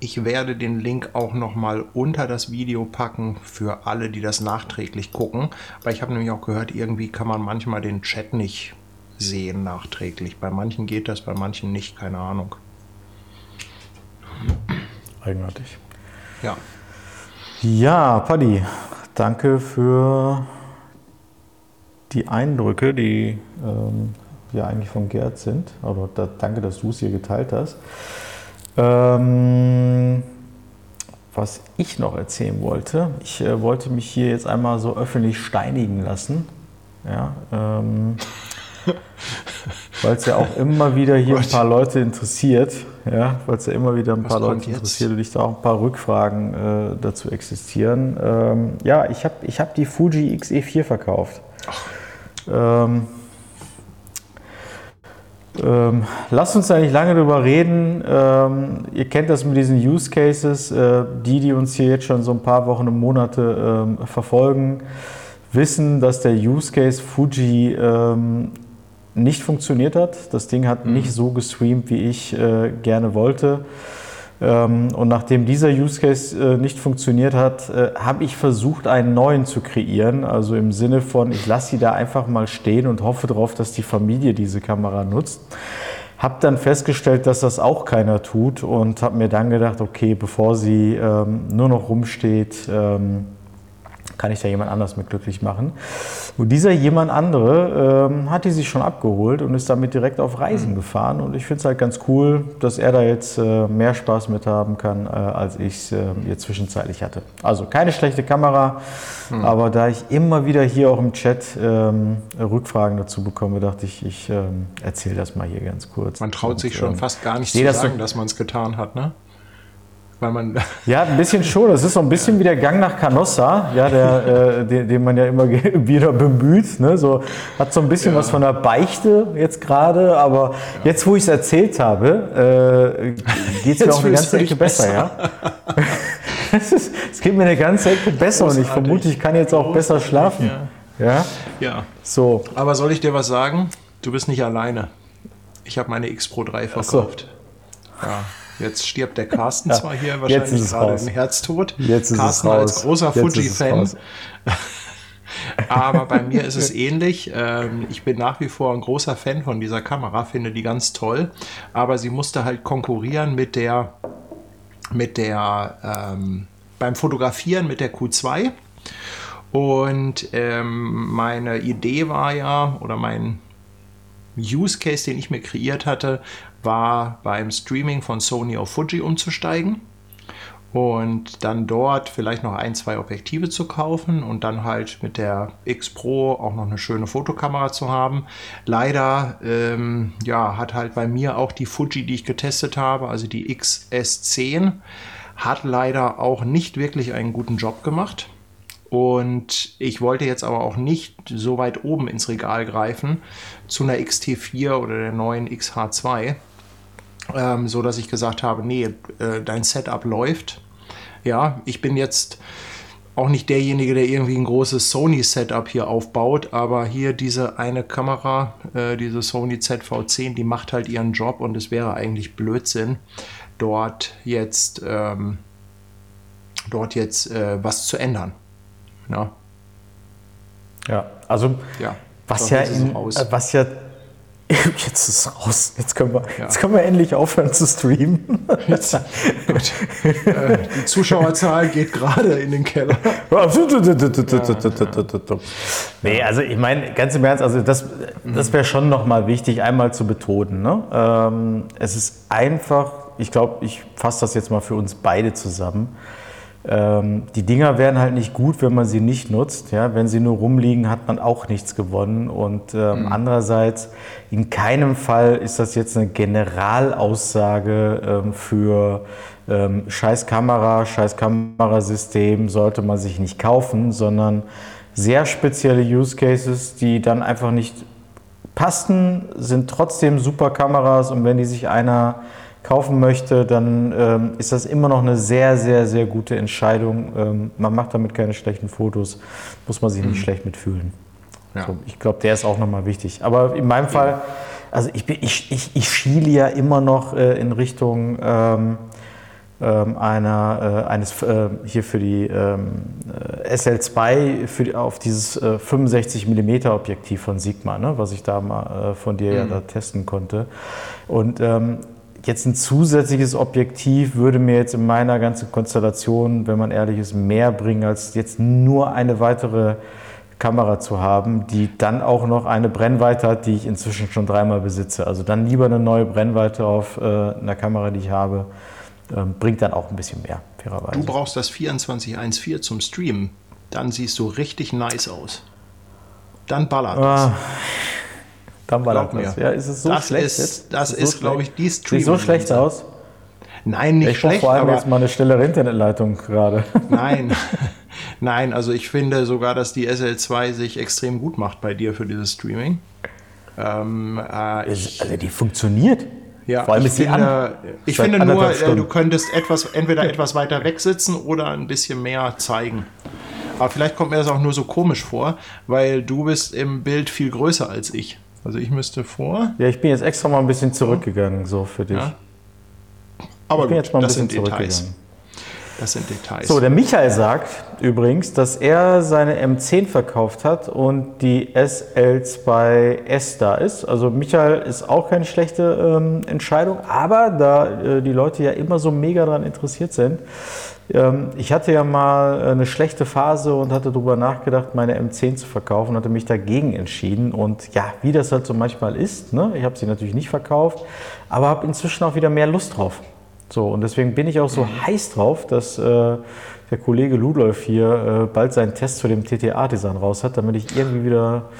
ich werde den Link auch nochmal unter das Video packen für alle, die das nachträglich gucken. Weil ich habe nämlich auch gehört, irgendwie kann man manchmal den Chat nicht sehen nachträglich. Bei manchen geht das, bei manchen nicht, keine Ahnung. Eigenartig. Ja. Ja, Paddy, danke für die Eindrücke, die ähm, ja eigentlich von Gerd sind. Aber da, danke, dass du es hier geteilt hast. Ähm, was ich noch erzählen wollte, ich äh, wollte mich hier jetzt einmal so öffentlich steinigen lassen. Ja, ähm, weil es ja auch immer wieder hier ein paar Leute interessiert, ja, weil es ja immer wieder ein paar kommt Leute jetzt? interessiert und ich da auch ein paar Rückfragen äh, dazu existieren. Ähm, ja, ich habe ich hab die Fuji XE4 verkauft. Ähm, ähm, lasst uns da nicht lange drüber reden. Ähm, ihr kennt das mit diesen Use Cases. Äh, die, die uns hier jetzt schon so ein paar Wochen und Monate ähm, verfolgen, wissen, dass der Use Case Fuji ähm, nicht funktioniert hat. Das Ding hat nicht so gestreamt, wie ich äh, gerne wollte. Ähm, und nachdem dieser Use Case äh, nicht funktioniert hat, äh, habe ich versucht, einen neuen zu kreieren. Also im Sinne von, ich lasse sie da einfach mal stehen und hoffe darauf, dass die Familie diese Kamera nutzt. Habe dann festgestellt, dass das auch keiner tut und habe mir dann gedacht, okay, bevor sie ähm, nur noch rumsteht, ähm, kann ich da jemand anders mit glücklich machen. Und dieser jemand andere ähm, hat die sich schon abgeholt und ist damit direkt auf Reisen gefahren. Und ich finde es halt ganz cool, dass er da jetzt äh, mehr Spaß mit haben kann, äh, als ich es äh, jetzt zwischenzeitlich hatte. Also keine schlechte Kamera, aber da ich immer wieder hier auch im Chat ähm, Rückfragen dazu bekomme, dachte ich, ich ähm, erzähle das mal hier ganz kurz. Man traut sich Und, schon ähm, fast gar nicht zu sagen, dass man es getan hat, ne? Weil man. Ja, ein bisschen schon. Es ist so ein bisschen wie der Gang nach Canossa, ja, der, äh, den, den man ja immer wieder bemüht. Ne? So, hat so ein bisschen was von der Beichte jetzt gerade, aber jetzt, wo ich es erzählt habe, äh, geht es mir auch eine ganze Ecke besser. Ja? es, geht mir eine ganze Ecke besser und ich Großartig. vermute, ich kann jetzt auch besser schlafen. Ja, Ja. so. Aber soll ich dir was sagen? Du bist nicht alleine. Ich habe meine X Pro 3 so. verkauft. Ja. Jetzt stirbt der Carsten Ja, zwar hier wahrscheinlich gerade im Herztod. Jetzt ist Carsten es raus. als großer Fuji-Fan. Aber bei mir ist es ähnlich. Ähm, Ich bin nach wie vor ein großer Fan von dieser Kamera, finde die ganz toll. Aber sie musste halt konkurrieren mit der, mit der, ähm, beim Fotografieren mit der Q2. Und ähm, meine Idee war ja, oder mein, Use Case, den ich mir kreiert hatte, war beim Streaming von Sony auf Fuji umzusteigen und dann dort vielleicht noch ein, zwei Objektive zu kaufen und dann halt mit der X Pro auch noch eine schöne Fotokamera zu haben. Leider ähm, ja, hat halt bei mir auch die Fuji, die ich getestet habe, also die XS10, hat leider auch nicht wirklich einen guten Job gemacht. Und ich wollte jetzt aber auch nicht so weit oben ins Regal greifen zu einer XT4 oder der neuen XH2, ähm, so dass ich gesagt habe, nee, äh, dein Setup läuft ja, ich bin jetzt auch nicht derjenige, der irgendwie ein großes Sony-Setup hier aufbaut, aber hier diese eine Kamera, äh, diese Sony ZV10, die macht halt ihren Job und es wäre eigentlich Blödsinn, dort jetzt, ähm, dort jetzt äh, was zu ändern. Ja, Ja, also ja. was ja, in, äh, was ja Jetzt ist es raus. Jetzt können wir, Ja. jetzt können wir endlich aufhören zu streamen. Jetzt, gut. äh, die Zuschauerzahl geht gerade in den Keller. Nee, also ich meine, ganz im Ernst, also das, das wäre schon nochmal wichtig, einmal zu betonen. Ne? Ähm, es ist einfach, ich glaube, ich fasse das jetzt mal für uns beide zusammen. Ähm, die Dinger wären halt nicht gut, wenn man sie nicht nutzt. Ja? Wenn sie nur rumliegen, hat man auch nichts gewonnen. Und ähm, andererseits, in keinem Fall ist das jetzt eine Generalaussage ähm, für ähm, scheiß Kamera, scheiß Kamerasystem sollte man sich nicht kaufen, sondern sehr spezielle Use Cases, die dann einfach nicht passten, sind trotzdem super Kameras und wenn die sich einer kaufen möchte, dann ähm, ist das immer noch eine sehr, sehr, sehr gute Entscheidung. Ähm, man macht damit keine schlechten Fotos, muss man sich nicht schlecht mitfühlen. Ja. So, ich glaube, der ist auch nochmal wichtig. Aber in meinem Fall, also ich, bin, ich, ich, ich schiele ja immer noch äh, in Richtung ähm, ähm, einer, äh, eines äh, hier für die ähm, äh, SL2 für auf dieses äh, 65 mm Objektiv von Sigma, ne, was ich da mal äh, von dir ja da testen konnte. Und ähm, jetzt ein zusätzliches Objektiv würde mir jetzt in meiner ganzen Konstellation, wenn man ehrlich ist, mehr bringen, als jetzt nur eine weitere Kamera zu haben, die dann auch noch eine Brennweite hat, die ich inzwischen schon dreimal besitze. Also dann lieber eine neue Brennweite auf äh, einer Kamera, die ich habe, ähm, bringt dann auch ein bisschen mehr, fairerweise. Du brauchst das 2414 zum Streamen. Dann siehst du richtig nice aus. Dann ballert es. Ah, dann war Glaub das. mir. Ja, ist es so Das schlecht ist- das so ist, glaub schlecht? ich, die Sieht so Streaming- schlecht aus? Nein, nicht Ich schlecht, vor allem aber jetzt mal eine schnellere Internetleitung gerade. nein. nein, also ich finde sogar, dass die SL2 sich extrem gut macht bei dir für dieses Streaming. Ähm, äh, ich, Also die funktioniert. ja, Vor allem ich ist sie finde, an. ich finde nur, äh, Stunden. du könntest etwas, entweder etwas weiter weg sitzen oder ein bisschen mehr zeigen. Aber vielleicht kommt mir das auch nur so komisch vor, weil du bist im Bild viel größer als ich. Also ich müsste vor, Ja, ich bin jetzt extra mal ein bisschen zurückgegangen, so für dich. Ja. aber ich bin gut, jetzt mal ein bisschen zurückgegangen. Das sind Details. So, der Michael sagt übrigens, dass er seine M10 verkauft hat und die SL2S da ist. Also Michael ist auch keine schlechte ähm, Entscheidung, aber da äh, die Leute ja immer so mega daran interessiert sind, ähm, ich hatte ja mal eine schlechte Phase und hatte darüber nachgedacht, meine M10 zu verkaufen, hatte mich dagegen entschieden. Und ja, wie das halt so manchmal ist, ne? ich habe sie natürlich nicht verkauft, aber habe inzwischen auch wieder mehr Lust drauf. So, und deswegen bin ich auch so heiß drauf, dass äh, der Kollege Ludolf hier äh, bald seinen Test zu dem TTA-Design raus hat, damit ich irgendwie wieder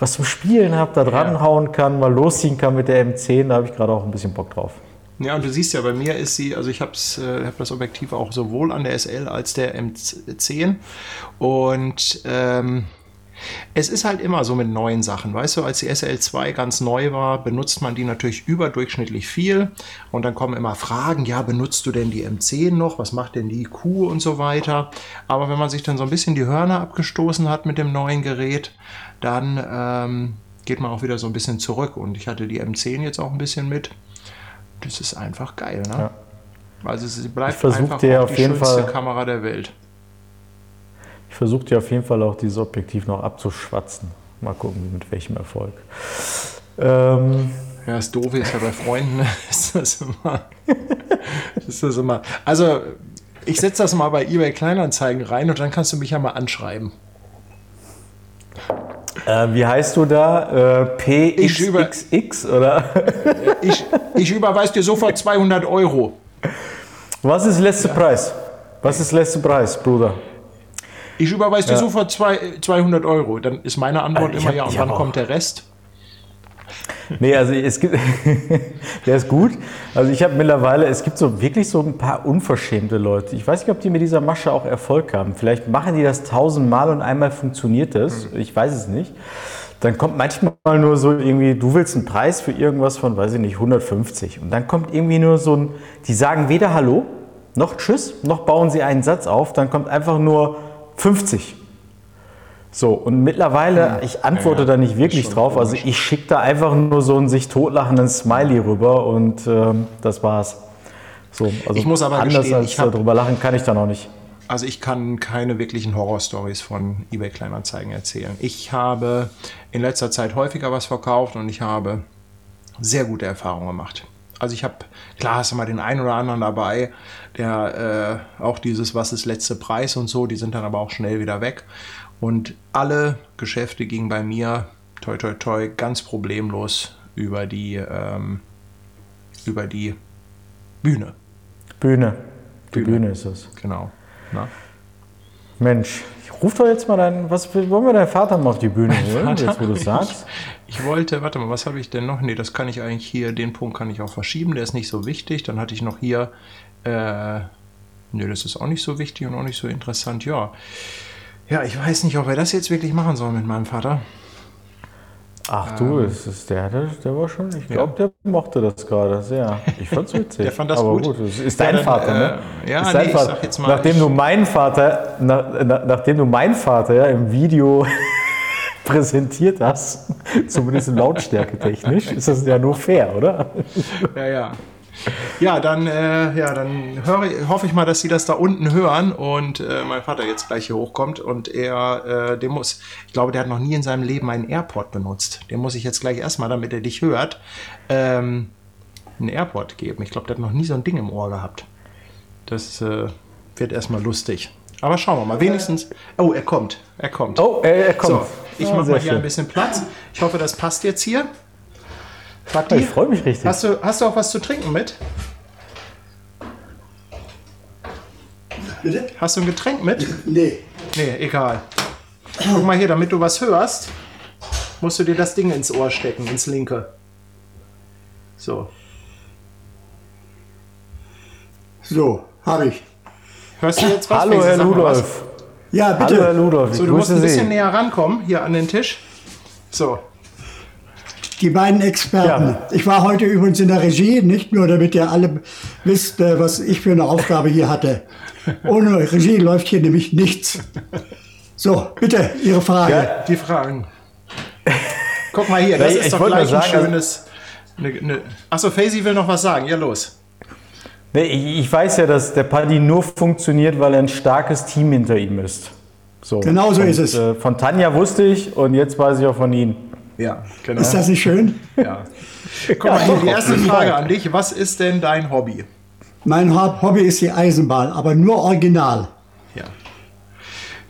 was zum Spielen habe, da dranhauen kann, mal losziehen kann mit der M10. Da habe ich gerade auch ein bisschen Bock drauf. Ja, und du siehst ja, bei mir ist sie, also ich habe äh, hab das Objektiv auch sowohl an der SL als der M10 und ähm, es ist halt immer so mit neuen Sachen, weißt du, als die SL2 ganz neu war, benutzt man die natürlich überdurchschnittlich viel und dann kommen immer Fragen, ja, benutzt du denn die M10 noch, was macht denn die Q und so weiter, aber wenn man sich dann so ein bisschen die Hörner abgestoßen hat mit dem neuen Gerät, dann ähm, geht man auch wieder so ein bisschen zurück und ich hatte die M10 jetzt auch ein bisschen mit das ist einfach geil, ne? Ja. Also sie bleibt Ich einfach dir auf die jeden schönste Fall- Kamera der Welt. Versuche dir auf jeden Fall auch dieses Objektiv noch abzuschwatzen. Mal gucken, mit welchem Erfolg. Ähm, Ja, das Doofe ist ja bei Freunden, ist das immer. ist das immer. Also, ich setze das mal bei eBay Kleinanzeigen rein und dann kannst du mich ja mal anschreiben. Äh, wie heißt du da? Äh, PXXX oder? Ich, ich überweise dir sofort 200 Euro. Was ist letzter Preis? Was ist letzter Preis, Bruder? Ich überweise dir sofort zwei, 200 Euro. Dann ist meine Antwort Ich immer hab- ja. Und wann kommt der Rest? Nee, also es gibt, der ist gut. Also ich habe mittlerweile, es gibt so wirklich so ein paar unverschämte Leute. Ich weiß nicht, ob die mit dieser Masche auch Erfolg haben. Vielleicht machen die das tausendmal und einmal funktioniert das. Ich weiß es nicht. Dann kommt manchmal nur so irgendwie, du willst einen Preis für irgendwas von, weiß ich nicht, 150. Und dann kommt irgendwie nur so ein, die sagen weder Hallo, noch Tschüss, noch bauen sie einen Satz auf. Dann kommt einfach nur 50. So, und mittlerweile, ich antworte da nicht wirklich drauf. Also ich schicke da einfach nur so einen sich totlachenden Smiley rüber und ähm, das war's. So, also Ich muss aber anders gestehen, als ich hab- darüber lachen kann ich da noch nicht. Also ich kann keine wirklichen Horrorstories von eBay Kleinanzeigen erzählen. Ich habe in letzter Zeit häufiger was verkauft und ich habe sehr gute Erfahrungen gemacht. Also ich habe, klar hast du mal den einen oder anderen dabei, der äh, auch dieses Was ist letzte Preis und so, die sind dann aber auch schnell wieder weg. Und alle Geschäfte gingen bei mir, toi toi toi, ganz problemlos über die, ähm, über die Bühne. Bühne. Die Bühne. Bühne, ist es. Genau. Na? Mensch, ich ruf doch jetzt mal deinen, was wollen wir deinen Vater mal auf die Bühne holen, jetzt wo du sagst? Ich wollte, warte mal, was habe ich denn noch? Nee, das kann ich eigentlich hier, den Punkt kann ich auch verschieben, der ist nicht so wichtig. Dann hatte ich noch hier, äh, nee, das ist auch nicht so wichtig und auch nicht so interessant. Ja, ja, ich weiß nicht, ob wir das jetzt wirklich machen sollen mit meinem Vater. Ach du, Ähm. ist der, der, der war schon, ich glaube, der mochte das gerade sehr. Ich fand's witzig. Der fand das Aber gut. gut. das ist Ja, dein dann, Vater, ne? äh, ja, ist nee, dein ich Vater. sag jetzt mal, nachdem du meinen Vater, nach, na, nachdem du meinen Vater ja, im Video präsentiert hast, zumindest Lautstärke technisch, ist das ja nur fair, oder? Ja, ja. Ja, dann, äh, ja, dann höre, hoffe ich mal, dass Sie das da unten hören und äh, mein Vater jetzt gleich hier hochkommt und er, äh, der muss, ich glaube, der hat noch nie in seinem Leben einen AirPod benutzt. Den muss ich jetzt gleich erstmal, damit er dich hört, ähm, einen AirPod geben. Ich glaube, der hat noch nie so ein Ding im Ohr gehabt. Das äh, wird erstmal lustig. Aber schauen wir mal, wenigstens. Oh, er kommt. Er kommt. Oh, er, er kommt. so, ich Ah, mache mal hier schön. ein bisschen Platz. Ich hoffe, das passt jetzt hier. Ja, Vati, Ich freue mich richtig. Hast du, hast du auch was zu trinken mit? Bitte? Hast du ein Getränk mit? Nee. Nee, egal. Guck mal hier, damit du was hörst, musst du dir das Ding ins Ohr stecken, ins linke. So. So, habe ich. Hörst du jetzt was? Hallo, Herr. Ludolf. Ja, bitte. Hallo, Herr Ludolf. Ich So, du musst ein bisschen Sie. näher rankommen, hier an den Tisch. So. Die beiden Experten. Ja. Ich war heute übrigens in der Regie, nicht nur damit ihr alle wisst, äh, was ich für eine Aufgabe hier hatte. Ohne Regie läuft hier nämlich nichts. So, bitte, Ihre Frage. Ja, Die Fragen. Guck mal hier, das Ja, ist ich doch gleich ein sagen, schönes. Ne, ne. Achso, Faisy will noch was sagen. Ja, los. Ich weiß ja, dass der Paddy nur funktioniert, weil er ein starkes Team hinter ihm ist. So. Genau so und, ist es. Äh, von Tanja wusste ich und jetzt weiß ich auch von Ihnen. Ja, genau. Ist das nicht schön? ja. Guck mal hier, die erste Frage an dich. Was ist denn dein Hobby? Mein Hobby ist die Eisenbahn, aber nur original. Ja.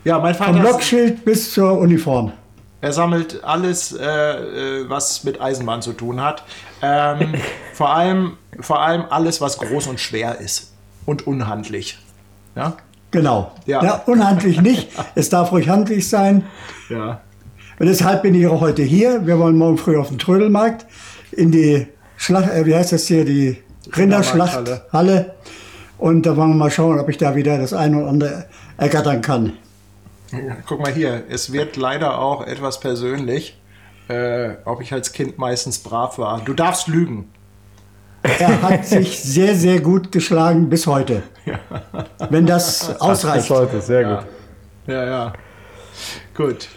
Ja, mein Vom Vater, Lokschild bis zur Uniform. Er sammelt alles, äh, äh, was mit Eisenbahn zu tun hat. Ähm, vor, allem, vor allem alles, was groß und schwer ist und unhandlich. Ja? Genau. Ja. Ja. unhandlich nicht. Es darf ruhig handlich sein. Ja. Und deshalb bin ich auch heute hier. Wir wollen morgen früh auf den Trödelmarkt in die Schlacht, äh, wie heißt das hier, die Rinderschlachthalle. Und da wollen wir mal schauen, ob ich da wieder das eine oder andere ergattern kann. Guck mal hier, es wird leider auch etwas persönlich, äh, ob ich als Kind meistens brav war. Du darfst lügen. Er hat sich sehr, sehr gut geschlagen bis heute. Wenn das ausreicht. Bis heute, sehr gut. Ja, ja. Gut.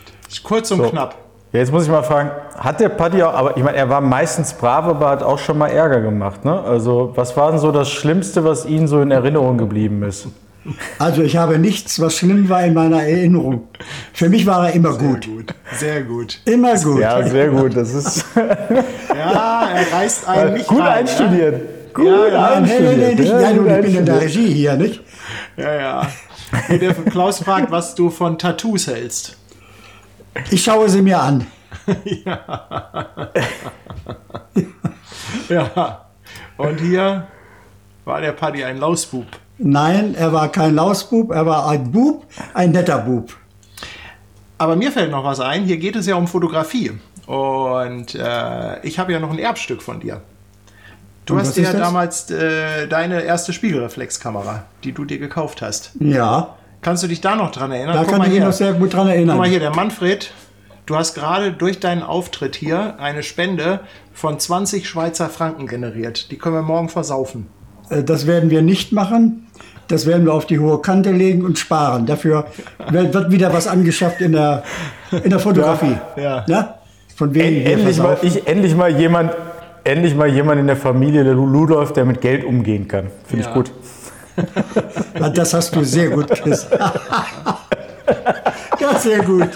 Kurz und knapp. Ja, jetzt muss ich mal fragen, hat der Paddy auch, aber ich meine, er war meistens brav, aber hat auch schon mal Ärger gemacht, ne? Also, was war denn so das Schlimmste, was Ihnen so in Erinnerung geblieben ist? Also ich habe nichts, was schlimm war in meiner Erinnerung. Für mich war er immer gut. Gut. Sehr gut. Immer gut. Ja, sehr gut. Das ist Ja, er reißt einen nicht gut rein, einstudiert. Gut Ja, ja, Nee, nee, nee, nicht. Ja, Ja, du, ich bin in der einstudiert. Regie hier, nicht? Ja, ja. ja. Der Klaus fragt, was du von Tattoos hältst. Ich schaue sie mir an. Ja. Und hier war der Paddy ein Lausbub. Nein, er war kein Lausbub, er war ein Bub, ein netter Bub. Aber mir fällt noch was ein. Hier geht es ja um Fotografie. Und äh, ich habe ja noch ein Erbstück von dir. Du hast dir ja das? damals äh, deine erste Spiegelreflexkamera, die du dir gekauft hast. Ja, Kannst du dich da noch dran erinnern? da Guck kann ich mich noch sehr gut dran Guck erinnern. mal hier, der Manfred. Du hast gerade durch deinen Auftritt hier eine Spende von 20 Schweizer Franken generiert. Die können wir morgen versaufen. Äh, Das werden wir nicht machen. Das werden wir auf die hohe Kante legen und sparen. Dafür wird wieder was angeschafft in der, in der Fotografie. Ja. Ja? Von wegen Endlich mal, ich, endlich, mal jemand, endlich mal jemand in der Familie, der Ludolf, der mit Geld umgehen kann. Finde Ja. ich gut. Ja, Das hast du sehr gut gesagt. ja, sehr gut.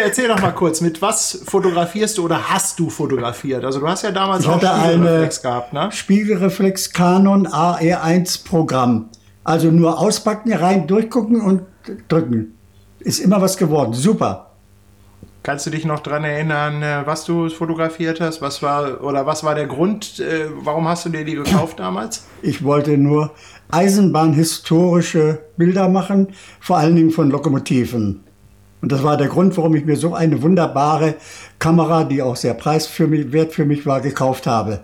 Hier, erzähl doch mal kurz, mit was fotografierst du oder hast du fotografiert? Also du hast ja damals Ich auch Spiegelreflex gehabt, ne? Spiegelreflex Canon AR1 Programm. Also nur auspacken, rein, durchgucken und drücken. Ist immer was geworden. Super. Kannst du dich noch dran erinnern, äh, was du fotografiert hast? Was war oder was war der Grund? äh, Warum hast du dir die gekauft damals? Ich wollte nur Eisenbahnhistorische Bilder machen, vor allen Dingen von Lokomotiven. Und das war der Grund, warum ich mir so eine wunderbare Kamera, die auch sehr preiswert für mich war, gekauft habe.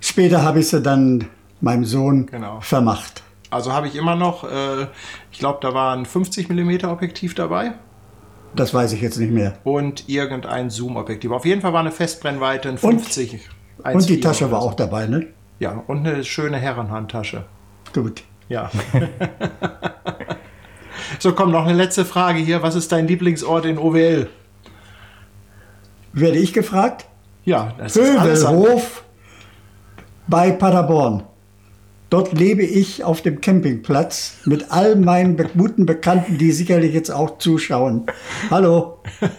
Später habe ich sie dann meinem Sohn Genau. vermacht. Also habe ich immer noch, äh, ich glaube, da war ein 50 mm Objektiv dabei Das weiß ich jetzt nicht mehr. und irgendein Zoom-Objektiv. Auf jeden Fall war eine Festbrennweite in 50. Und die 1,4 Tasche war so. auch dabei, ne? Ja, und eine schöne Herrenhandtasche. Gut. Ja. so, komm, noch eine letzte Frage hier. Was ist dein Lieblingsort in OWL? Werde ich gefragt? Ja, das Hövelhof bei Paderborn. Dort lebe ich auf dem Campingplatz mit all meinen be guten Bekannten, die sicherlich jetzt auch zuschauen. Hallo.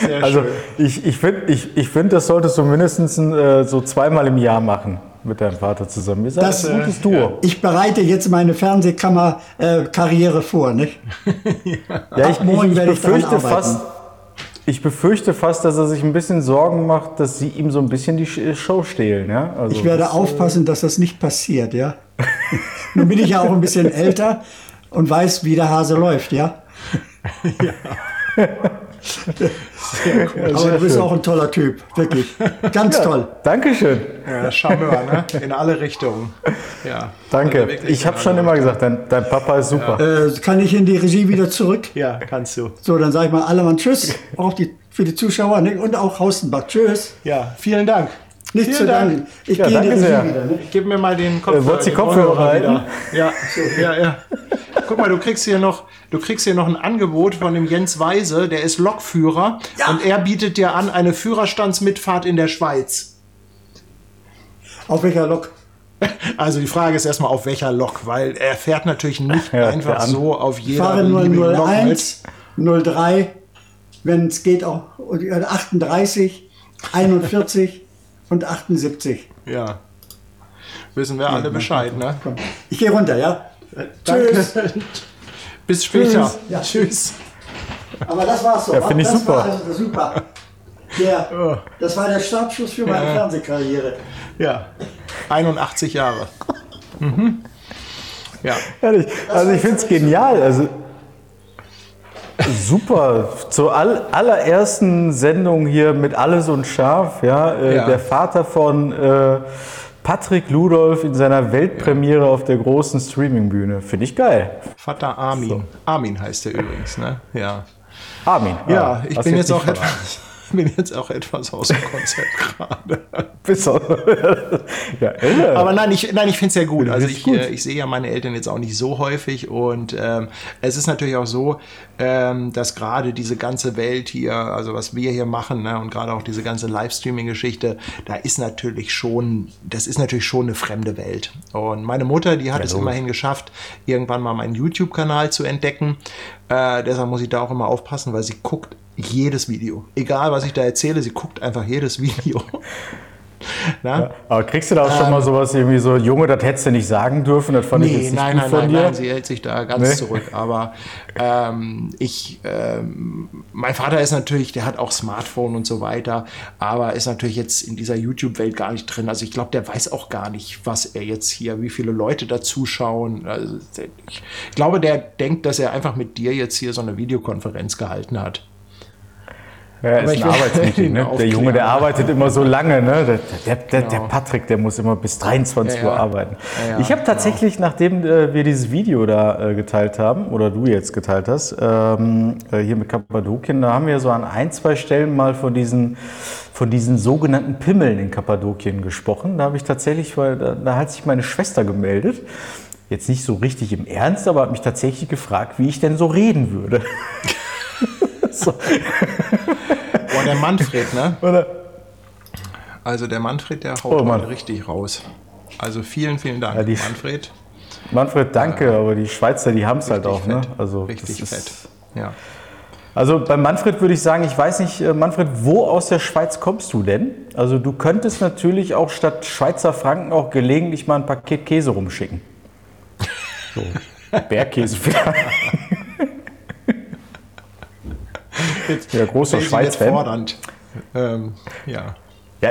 Sehr Also schön. ich, ich finde, ich, ich find, das solltest du mindestens äh, so zweimal im Jahr machen mit deinem Vater zusammen. Ihr seid Das, ein gutes äh, Duo. Ich bereite jetzt meine Fernsehkammer-Karriere vor. Nicht? Ja, ich, Ab morgen ich, ich, werde ich befürchte fast, ich befürchte fast, dass er sich ein bisschen Sorgen macht, dass sie ihm so ein bisschen die Sch- Show stehlen. Ja? Also, Ich werde das, aufpassen, dass das nicht passiert. Ja? Nun bin ich ja auch ein bisschen älter und weiß, wie der Hase läuft. Ja? Aber du bist auch ein toller Typ, wirklich. Ganz toll. Dankeschön. Ja, Charmeur, ne? In alle Richtungen. Ja. Danke. Also ich habe schon immer gesagt, dein, dein Papa ist super. Äh, kann ich in die Regie wieder zurück? Ja, kannst du. So, dann sage ich mal alle mal Tschüss, auch die, für die Zuschauer ne? und auch Haustenbach. Tschüss. Ja, vielen Dank. Nicht Vielen zu Dank. danken. Ich Ja, gehe in die danke sehr. wieder. Ne? Ich gebe mir mal den Kopfhörer. wolltest die Kopfhörer wieder. Ja, ja, ja. Guck mal, du kriegst hier noch, du kriegst hier noch ein Angebot von dem Jens Weise, der ist Lokführer und er bietet dir an eine Führerstandsmitfahrt in der Schweiz. Auf welcher Lok? Also die Frage ist erstmal auf welcher Lok, weil er fährt natürlich nicht Ja, einfach so auf Ich jeder fahre Lok mit. 01, 03, wenn es geht auch äh, 38, 41 und 78. Ja. Wissen wir alle Bescheid, ne? Komm. Ich gehe runter, ja? Tschüss. Bis später. Tschüss. Ja. Tschüss. Aber das war's so. Ja, finde ich das super. War also super. Der, das war der Startschuss für meine Fernsehkarriere. Ja. 81 Jahre. Mhm. Ja. Ehrlich. Also ich finde es genial. Also super. Zur all, allerersten Sendung hier mit Alles und Scharf, ja, äh, Ja. der Vater von äh, Patrick Ludolf in seiner Weltpremiere auf der großen Streamingbühne. Finde ich geil. Vater Armin. Armin heißt er übrigens, ne? Ja. Armin. Ja, ah, ich bin jetzt, nicht auch etwas, bin jetzt auch etwas aus dem Konzept gerade. Bis ja. Aber nein, ich, nein, ich finde es ja gut. Also ich, gut. äh, ich sehe ja meine Eltern jetzt auch nicht so häufig und ähm, es ist natürlich auch so, ähm, dass gerade diese ganze Welt hier, also was wir hier machen ne, und gerade auch diese ganze Livestreaming-Geschichte, da ist natürlich schon, das ist natürlich schon eine fremde Welt. Und meine Mutter, die hat es immerhin geschafft, irgendwann mal meinen YouTube-Kanal zu entdecken. Äh, deshalb muss ich da auch immer aufpassen, weil sie guckt jedes Video. Egal, was ich da erzähle, sie guckt einfach jedes Video. Na? Aber kriegst du da auch schon mal sowas irgendwie so, Junge, das hättest du nicht sagen dürfen, das fand ich Nee, jetzt nicht nein, gut nein, von nein, dir. nein, sie hält sich da ganz Nee. zurück. Aber ähm, ich, ähm, mein Vater ist natürlich, der hat auch Smartphone und so weiter, aber ist natürlich jetzt in dieser YouTube-Welt gar nicht drin. Also ich glaube, der weiß auch gar nicht, was er jetzt hier, wie viele Leute da zuschauen. Also ich glaube, der denkt, dass er einfach mit dir jetzt hier so eine Videokonferenz gehalten hat. Ja, Aber ist ein Arbeitsmeeting, ne? Der. Junge, der arbeitet immer so lange, ne? Der, der, der, der Genau. Patrick, der muss immer bis 23 Ja, Uhr arbeiten. Ja, ich habe tatsächlich, nachdem äh, wir dieses Video da äh, geteilt haben, oder du jetzt geteilt hast, ähm, äh, hier mit Kappadokien, da haben wir so an ein, zwei Stellen mal von diesen, von diesen sogenannten Pimmeln in Kappadokien gesprochen. Da habe ich tatsächlich, weil da, da hat sich meine Schwester gemeldet. Jetzt nicht so richtig im Ernst, aber hat mich tatsächlich gefragt, wie ich denn so reden würde. so. Der Manfred, ne? Oder? Also der Manfred, der haut Oh, Mann. richtig raus. Also vielen, vielen Dank, Ja, die- Manfred. Manfred, danke, aber die Schweizer, die haben es halt auch. Ne? fett. Also, richtig das fett. ist- Ja. Also bei Manfred würde ich sagen, ich weiß nicht, äh, Manfred, wo aus der Schweiz kommst du denn? Also du könntest natürlich auch statt Schweizer Franken auch gelegentlich mal ein Paket Käse rumschicken. So, Bergkäse vielleicht. Ja, großer Schweiz-Fan. fordernd. Ähm, ja. Ja,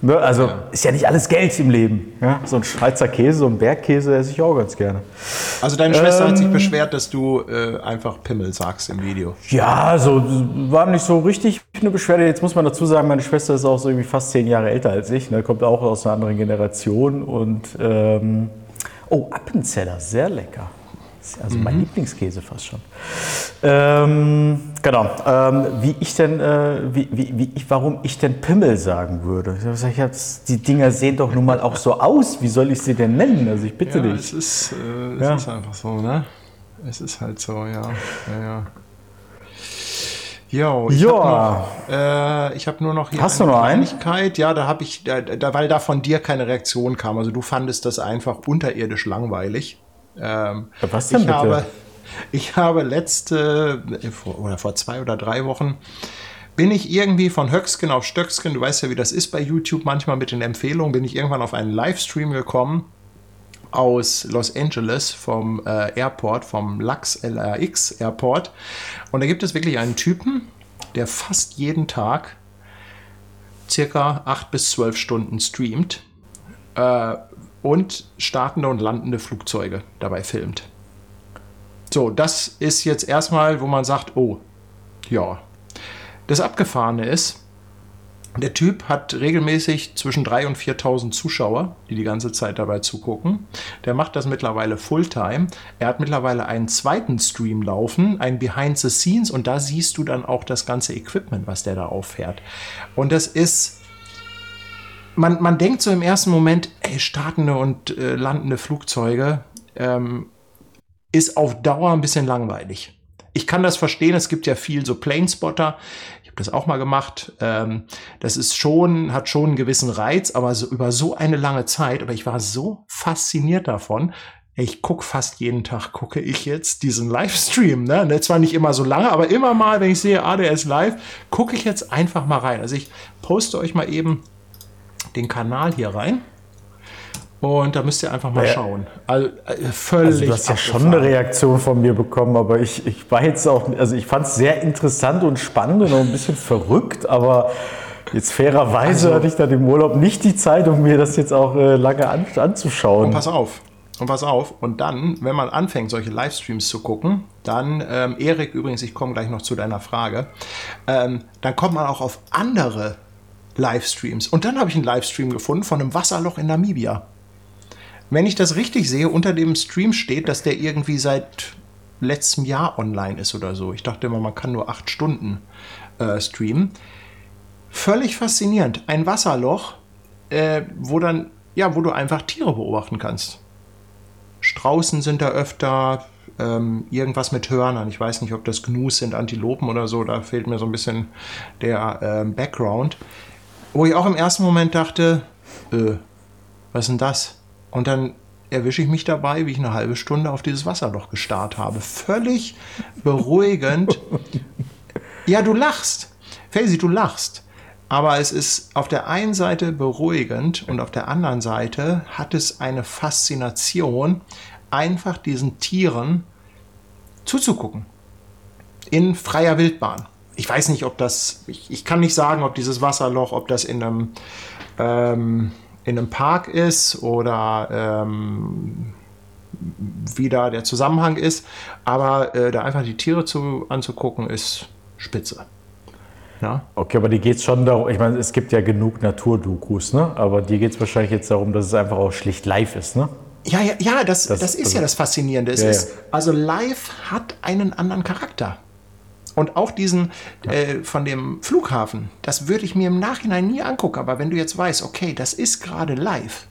ne, also ist ja nicht alles Geld im Leben. Ja? So ein Schweizer Käse, so ein Bergkäse esse ich auch ganz gerne. Also deine Schwester hat sich Ähm. beschwert, dass du äh, einfach Pimmel sagst im Video. Ja, so war nicht so richtig eine Beschwerde. Jetzt muss man dazu sagen, meine Schwester ist auch so irgendwie fast zehn Jahre älter als ich, ne, kommt auch aus einer anderen Generation und ähm, oh, Appenzeller, sehr lecker. Also mein Lieblingskäse fast schon. Ähm, genau. Ähm, wie ich denn, äh, wie, wie, wie ich, warum ich denn Pimmel sagen würde. Ich ja, das- die Dinger sehen doch nun mal auch so aus. Wie soll ich sie denn nennen? Also ich bitte Ja, dich. es ist, äh, es Ja. ist einfach so, ne? Es ist halt so, ja. ja, ja. Jo, ich habe noch, äh, ich hab nur noch hier Hast du noch einen? Kleinigkeit. Ja, da habe ich, da, da, weil da von dir keine Reaktion kam. Also du fandest das einfach unterirdisch langweilig. Ähm, was denn ich bitte? habe, ich habe letzte vor, oder vor zwei oder drei Wochen bin ich irgendwie von Höcksken auf Stöcksken, du weißt ja, wie das ist bei YouTube manchmal mit den Empfehlungen, bin ich irgendwann auf einen Livestream gekommen aus Los Angeles vom äh, Airport, vom LAX LAX Airport. Und da gibt es wirklich einen Typen, der fast jeden Tag circa 8 bis 12 Stunden streamt äh, und startende und landende Flugzeuge dabei filmt. So, das ist jetzt erstmal, wo man sagt, oh, ja. Das Abgefahrene ist, der Typ hat regelmäßig zwischen 3.000 und 4.000 Zuschauer, die die ganze Zeit dabei zugucken. Der macht das mittlerweile Fulltime. Er hat mittlerweile einen zweiten Stream laufen, ein Behind the Scenes, und da siehst du dann auch das ganze Equipment, was der da auffährt. Und das ist man, man denkt so im ersten Moment, ey, startende und äh, landende Flugzeuge ähm, ist auf Dauer ein bisschen langweilig. Ich kann das verstehen, es gibt ja viel so Planespotter. Ich habe das auch mal gemacht. Ähm, das ist schon, hat schon einen gewissen Reiz, aber so über so eine lange Zeit, aber ich war so fasziniert davon. Ich gucke fast jeden Tag, gucke ich jetzt diesen Livestream. Ne? Zwar nicht immer so lange, aber immer mal, wenn ich sehe, ist live, gucke ich jetzt einfach mal rein. Also ich poste euch mal eben den Kanal hier rein. Und da müsst ihr einfach mal Ja. schauen. Also, äh, völlig. Also du hast ja schon eine Reaktion von mir bekommen, aber ich, ich war jetzt auch, also ich fand es sehr interessant und spannend und auch ein bisschen verrückt, aber jetzt fairerweise Also- hatte ich dann im Urlaub nicht die Zeit, um mir das jetzt auch äh, lange an, anzuschauen. Und pass auf. Und pass auf. Und dann, wenn man anfängt, solche Livestreams zu gucken, dann, ähm, Erik, übrigens, ich komme gleich noch zu deiner Frage, ähm, dann kommt man auch auf andere Livestreams. Und dann habe ich einen Livestream gefunden von einem Wasserloch in Namibia. Wenn ich das richtig sehe, unter dem Stream steht, dass der irgendwie seit letztem Jahr online ist oder so. Ich dachte immer, man kann nur acht Stunden äh, streamen. Völlig faszinierend. Ein Wasserloch, äh, wo dann, ja, wo du einfach Tiere beobachten kannst. Straußen sind da öfter, ähm, irgendwas mit Hörnern. Ich weiß nicht, ob das Gnus sind, Antilopen oder so. Da fehlt mir so ein bisschen der ähm, Background. Wo ich auch im ersten Moment dachte, äh, was ist denn das? Und dann erwische ich mich dabei, wie ich eine halbe Stunde auf dieses Wasserloch gestarrt habe. Völlig beruhigend. ja, du lachst. Felsi, du lachst. Aber es ist auf der einen Seite beruhigend und auf der anderen Seite hat es eine Faszination, einfach diesen Tieren zuzugucken. In freier Wildbahn. Ich weiß nicht, ob das, ich, ich kann nicht sagen, ob dieses Wasserloch, ob das in einem, ähm, in einem Park ist oder ähm, wie da der Zusammenhang ist. Aber äh, da einfach die Tiere zu, anzugucken, ist spitze. Ja? Okay, aber die geht es schon darum, ich meine, es gibt ja genug Naturdokus, ne? aber dir geht es wahrscheinlich jetzt darum, dass es einfach auch schlicht live ist, ne? Ja, ja, ja das, das, Das- ist also- ja das Faszinierende. Ja, ist, also live hat einen anderen Charakter. Und auch diesen äh, von dem Flughafen, das würde ich mir im Nachhinein nie angucken. Aber wenn du jetzt weißt, okay, das ist gerade live,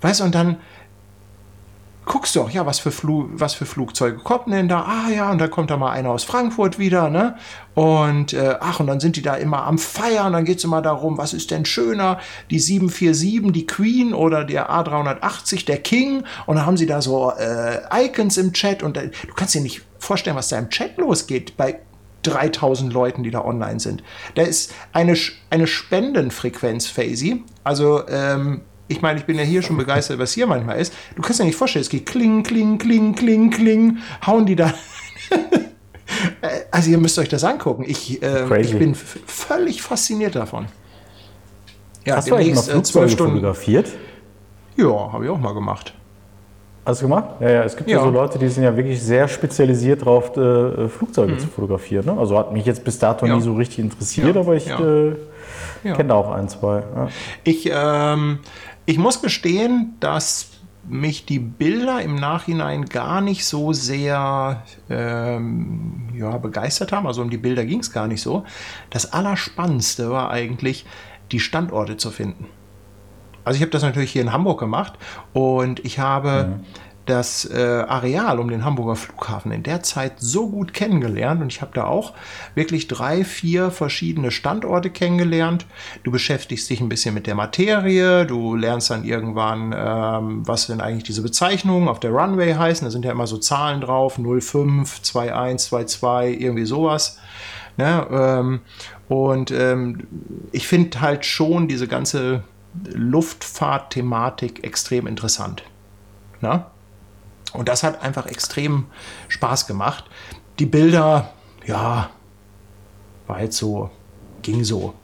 weißt du, und dann guckst du auch, ja, was für, Flu was für Flugzeuge kommen denn da? Ah ja, und dann kommt da mal einer aus Frankfurt wieder, ne? Und äh, ach, und dann sind die da immer am Feiern, dann geht es immer darum, was ist denn schöner, die 747, die Queen oder der A380, der King? Und dann haben sie da so äh, Icons im Chat und äh, du kannst dir nicht vorstellen, was da im Chat losgeht bei 3000 Leuten, die da online sind. Da ist eine, eine Spendenfrequenz, Faisy. Also, ähm, ich meine, ich bin ja hier schon begeistert, was hier manchmal ist. Du kannst dir nicht vorstellen, es geht kling, kling, kling, kling, kling, hauen die da. Äh, also, ihr müsst euch das angucken. Ich, Crazy. ich bin völlig fasziniert davon. Ja, Hast du eigentlich mal äh, Flugzeuge zwölf Stunden. fotografiert? Ja, habe ich auch mal gemacht. Hast du gemacht? Ja, ja, es gibt ja, Ja. so Leute, die sind ja wirklich sehr spezialisiert drauf, äh, Flugzeuge zu fotografieren. Ne? Also hat mich jetzt bis dato Mhm. Ja. nie so richtig interessiert, Ja, aber ich äh, kenne da auch ein, zwei. Ich, ähm, ich muss gestehen, dass mich die Bilder im Nachhinein gar nicht so sehr ähm, ja, begeistert haben. Also um die Bilder ging es gar nicht so. Das Allerspannendste war eigentlich, die Standorte zu finden. Also ich habe das natürlich hier in Hamburg gemacht und ich habe das äh, Areal um den Hamburger Flughafen in der Zeit so gut kennengelernt und ich habe da auch wirklich drei, vier verschiedene Standorte kennengelernt. Du beschäftigst dich ein bisschen mit der Materie, du lernst dann irgendwann, ähm, was denn eigentlich diese Bezeichnungen auf der Runway heißen. Da sind ja immer so Zahlen drauf, 05, 21, 22, irgendwie sowas. Ne? Ähm, und ähm, ich finde halt schon diese ganze Luftfahrt-Thematik extrem interessant. Na? Und das hat einfach extrem Spaß gemacht. Die Bilder, ja, war halt so, ging so.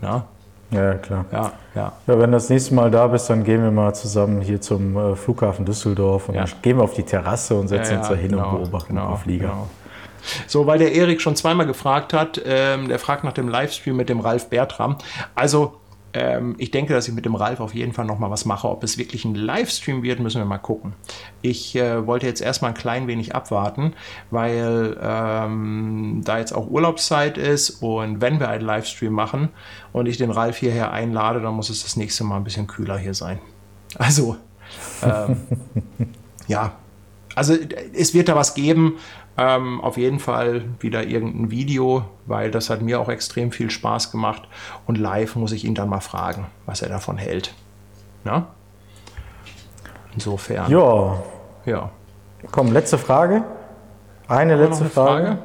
Na? ja, klar. Ja, ja. Ja, wenn du das nächste Mal da bist, dann gehen wir mal zusammen hier zum äh, Flughafen Düsseldorf und Ja. dann gehen wir auf die Terrasse und setzen Ja, uns da hin genau, und beobachten genau, paar Flieger. genau. So, weil der Erik schon zweimal gefragt hat, ähm, der fragt nach dem Livestream mit dem Ralf Bertram. Also, ähm, ich denke, dass ich mit dem Ralf auf jeden Fall noch mal was mache. Ob es wirklich ein Livestream wird, müssen wir mal gucken. Ich äh, wollte jetzt erstmal ein klein wenig abwarten, weil ähm, da jetzt auch Urlaubszeit ist und wenn wir einen Livestream machen und ich den Ralf hierher einlade, dann muss es das nächste Mal ein bisschen kühler hier sein. Also, ähm, ja, also es wird da was geben. Ähm, auf jeden Fall wieder irgendein Video, weil das hat mir auch extrem viel Spaß gemacht. Und live muss ich ihn dann mal fragen, was er davon hält. Na? Insofern. Ja, ja. komm, letzte Frage. Eine letzte eine Frage.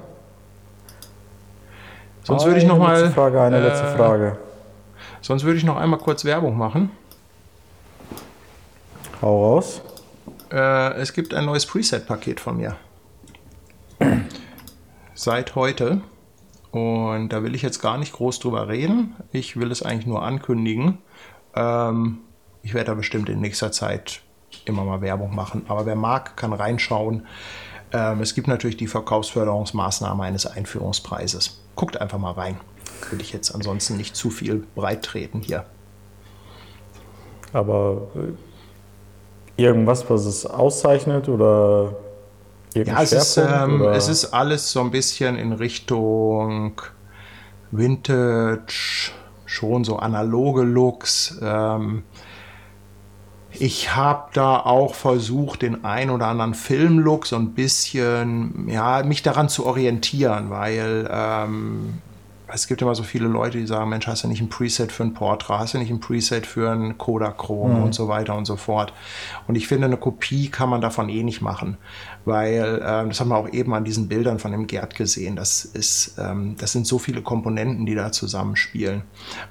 Sonst würde ich noch Eine mal. Letzte Frage, eine äh, letzte Frage. Sonst würde ich noch einmal kurz Werbung machen. Hau raus. Äh, es gibt ein neues Preset-Paket von mir. Seit heute. Und da will ich jetzt gar nicht groß drüber reden. Ich will es eigentlich nur ankündigen. Ähm, ich werde da bestimmt in nächster Zeit immer mal Werbung machen. Aber wer mag, kann reinschauen. Ähm, es gibt natürlich die Verkaufsförderungsmaßnahme eines Einführungspreises. Guckt einfach mal rein. Will ich jetzt ansonsten nicht zu viel breit treten hier. Aber äh, irgendwas, was es auszeichnet oder Ja, es ist, ähm, es ist alles so ein bisschen in Richtung Vintage, schon so analoge Looks. Ähm, ich habe da auch versucht, den ein oder anderen Filmlook so ein bisschen, ja, mich daran zu orientieren, weil ähm, es gibt immer so viele Leute, die sagen, Mensch, hast du nicht ein Preset für ein Portra, hast du nicht ein Preset für ein Kodachrome und so weiter und so fort. Und ich finde, eine Kopie kann man davon eh nicht machen, weil ähm, das haben wir auch eben an diesen Bildern von dem Gerd gesehen. Das ist, ähm, das sind so viele Komponenten, die da zusammenspielen.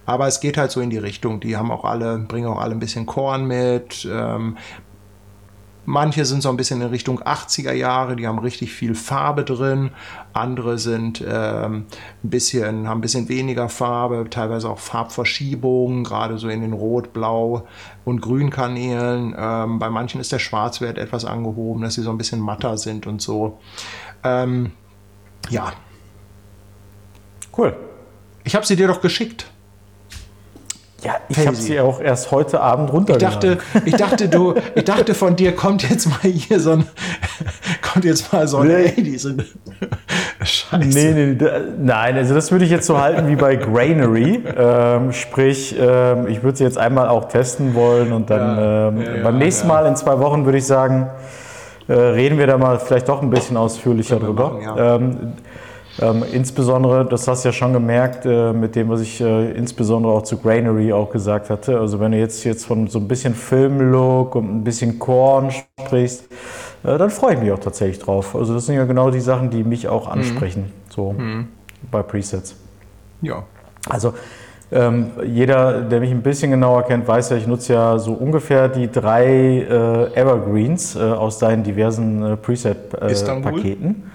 Aber es geht halt so in die Richtung. Die haben auch alle, bringen auch alle ein bisschen Korn mit. Ähm, Manche sind so ein bisschen in Richtung 80er Jahre, die haben richtig viel Farbe drin. Andere sind ähm, ein bisschen, haben ein bisschen weniger Farbe, teilweise auch Farbverschiebungen, gerade so in den Rot-, Blau- und Grünkanälen. Ähm, bei manchen ist der Schwarzwert etwas angehoben, dass sie so ein bisschen matter sind und so. Ähm, ja, Cool. ich habe sie dir doch geschickt. Ja, ich habe sie auch erst heute Abend Ich runtergeladen. dachte, ich dachte, du, ich dachte von dir kommt jetzt mal hier so ein, kommt jetzt mal so ein, Nee. ey, die sind Scheiße. Nee, nee, da- nein, also das würde ich jetzt so halten wie bei Granary. Ähm, sprich, ähm, ich würde sie jetzt einmal auch testen wollen und dann Ja, ähm, ja, beim nächsten. Mal in zwei Wochen würde ich sagen, äh, reden wir da mal vielleicht doch ein bisschen ausführlicher drüber. machen, ja. Ähm, insbesondere, das hast du ja schon gemerkt, äh, mit dem, was ich äh, insbesondere auch zu Granary auch gesagt hatte. Also wenn du jetzt, jetzt von so ein bisschen Filmlook und ein bisschen Korn sprichst, äh, dann freue ich mich auch tatsächlich drauf. Also das sind ja genau die Sachen, die mich auch ansprechen, so bei Presets. Ja. Also ähm, jeder, der mich ein bisschen genauer kennt, weiß ja, ich nutze ja so ungefähr die drei äh, Evergreens äh, aus deinen diversen äh? Preset-Paketen.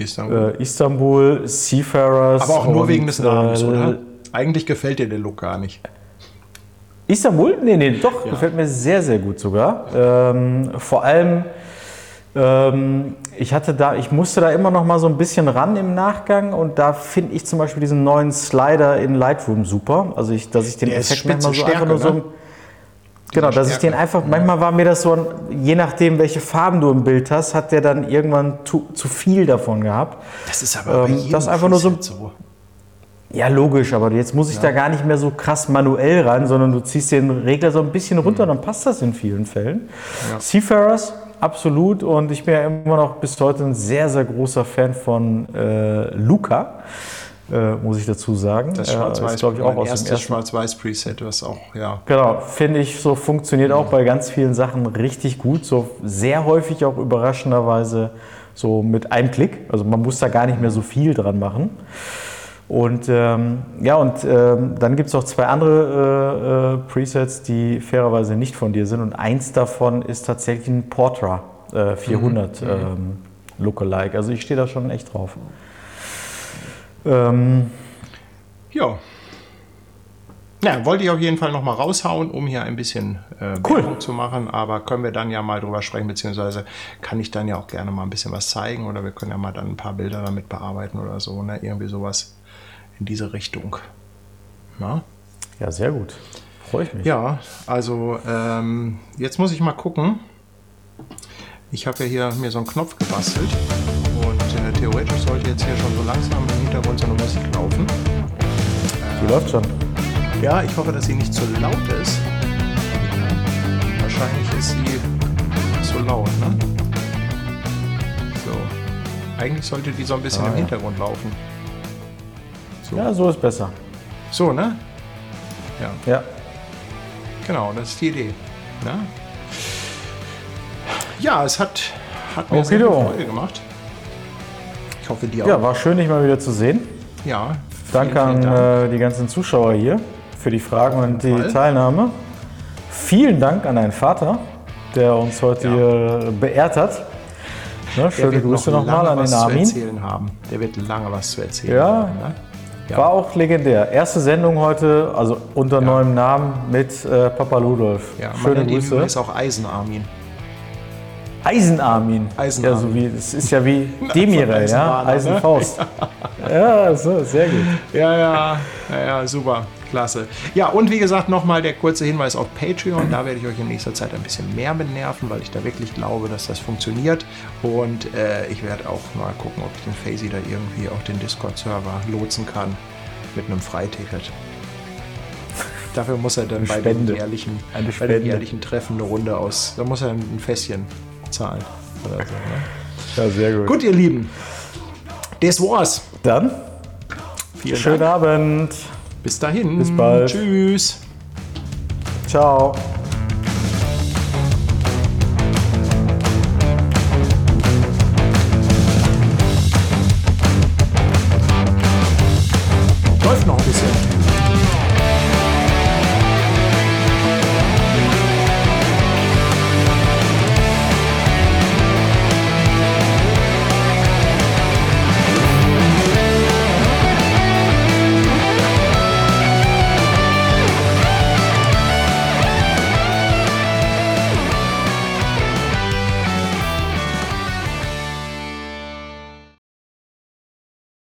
Istanbul. Äh, Istanbul, Seafarers. Aber auch nur und, wegen des Namens, äh, oder? Eigentlich gefällt dir der Look gar nicht. Istanbul? Nee, nee, doch, gefällt mir sehr, sehr gut sogar. Ähm, vor allem, ähm, ich hatte da, ich musste da immer noch mal so ein bisschen ran im Nachgang und da finde ich zum Beispiel diesen neuen Slider in Lightroom super. Also ich, dass ich den Der Effekt manchmal so Spitze einfach nur so. Genau, dass ich den einfach, manchmal war mir das so, je nachdem, welche Farben du im Bild hast, hat der dann irgendwann zu, zu viel davon gehabt. Das ist aber Ähm, das einfach nur so- so. Ja, logisch, aber jetzt muss ich da gar nicht mehr so krass manuell ran, sondern du ziehst den Regler so ein bisschen runter, dann passt das in vielen Fällen. Seafarers, absolut. Und ich bin ja immer noch bis heute ein sehr, sehr großer Fan von äh, Luca, äh, muss ich dazu sagen. Das Äh, Schwarz-Weiß, ist, glaube ich, auch mein aus dem erstes ersten. Schwarz-Weiß-Preset, was auch, ja. Genau, finde ich, so funktioniert auch bei ganz vielen Sachen richtig gut. So sehr häufig auch überraschenderweise so mit einem Klick. Also man muss da gar nicht mehr so viel dran machen. Und ähm, ja, und ähm, dann gibt es auch zwei andere äh, äh, Presets, die fairerweise nicht von dir sind. Und eins davon ist tatsächlich ein Portra äh, 400 ähm, Lookalike. Also ich stehe da schon echt drauf. Ähm, Ja. Ja, wollte ich auf jeden Fall noch mal raushauen, um hier ein bisschen äh, Cool. Zu machen. Aber können wir dann ja mal drüber sprechen, beziehungsweise kann ich dann ja auch gerne mal ein bisschen was zeigen oder wir können ja mal dann ein paar Bilder damit bearbeiten oder so, ne? Irgendwie sowas in diese Richtung. Na? ja, sehr gut. Freue ich mich. Ja, also ähm, jetzt muss ich mal gucken. Ich habe ja hier mir so einen Knopf gebastelt und äh, theoretisch sollte jetzt hier schon so langsam Hintergrund so eine Musik laufen. Die läuft schon. Ja, ich hoffe, dass sie nicht zu laut ist. Wahrscheinlich ist sie zu laut, ne? So. Eigentlich sollte die so ein bisschen Ah, im ja. Hintergrund laufen. So, Ja, so ist besser. so ne? Ja, Ja. genau, das ist die Idee. Ne? Ja, es hat, hat mir sehr viel. Freude gemacht. Hoffe, dir Ja, auch. war schön, dich mal wieder zu sehen. Ja. Danke vielen, an vielen Dank. äh, die ganzen Zuschauer hier für die Fragen und die Fall. Teilnahme. Vielen Dank an deinen Vater, der uns heute Ja. hier beehrt hat. Ne, schöne wird Grüße noch nochmal an den was zu Armin. erzählen haben. Der wird lange was zu erzählen Ja. haben. Ne? Ja. War auch legendär. Erste Sendung heute, also unter neuem Namen mit äh, Papa Ludolf. Ja, Schöne Grüße. übrigens auch Eisenarmin. Eisenarmin. Eisenarmin. Ja, so wie, es ist ja wie Demirel, ja? Ne? Eisenfaust. ja, so, sehr gut. Ja, ja, ja, ja, super, klasse. Ja, und wie gesagt, nochmal der kurze Hinweis auf Patreon. Da werde ich euch in nächster Zeit ein bisschen mehr mit nerven, weil ich da wirklich glaube, dass das funktioniert. Und äh, ich werde auch mal gucken, ob ich den Fazy da irgendwie auf den Discord-Server lotsen kann mit einem Freiticket. Dafür muss er dann bei dem, Spende. jährlichen, bei Spende. jährlichen Treffen eine Runde aus. Da muss er ein Fässchen zahlen. Oder so, ne? Ja, sehr gut. Gut, ihr Lieben. Das war's. Dann Vielen Schönen Dank. Abend. Bis dahin. Bis bald. Tschüss. Ciao.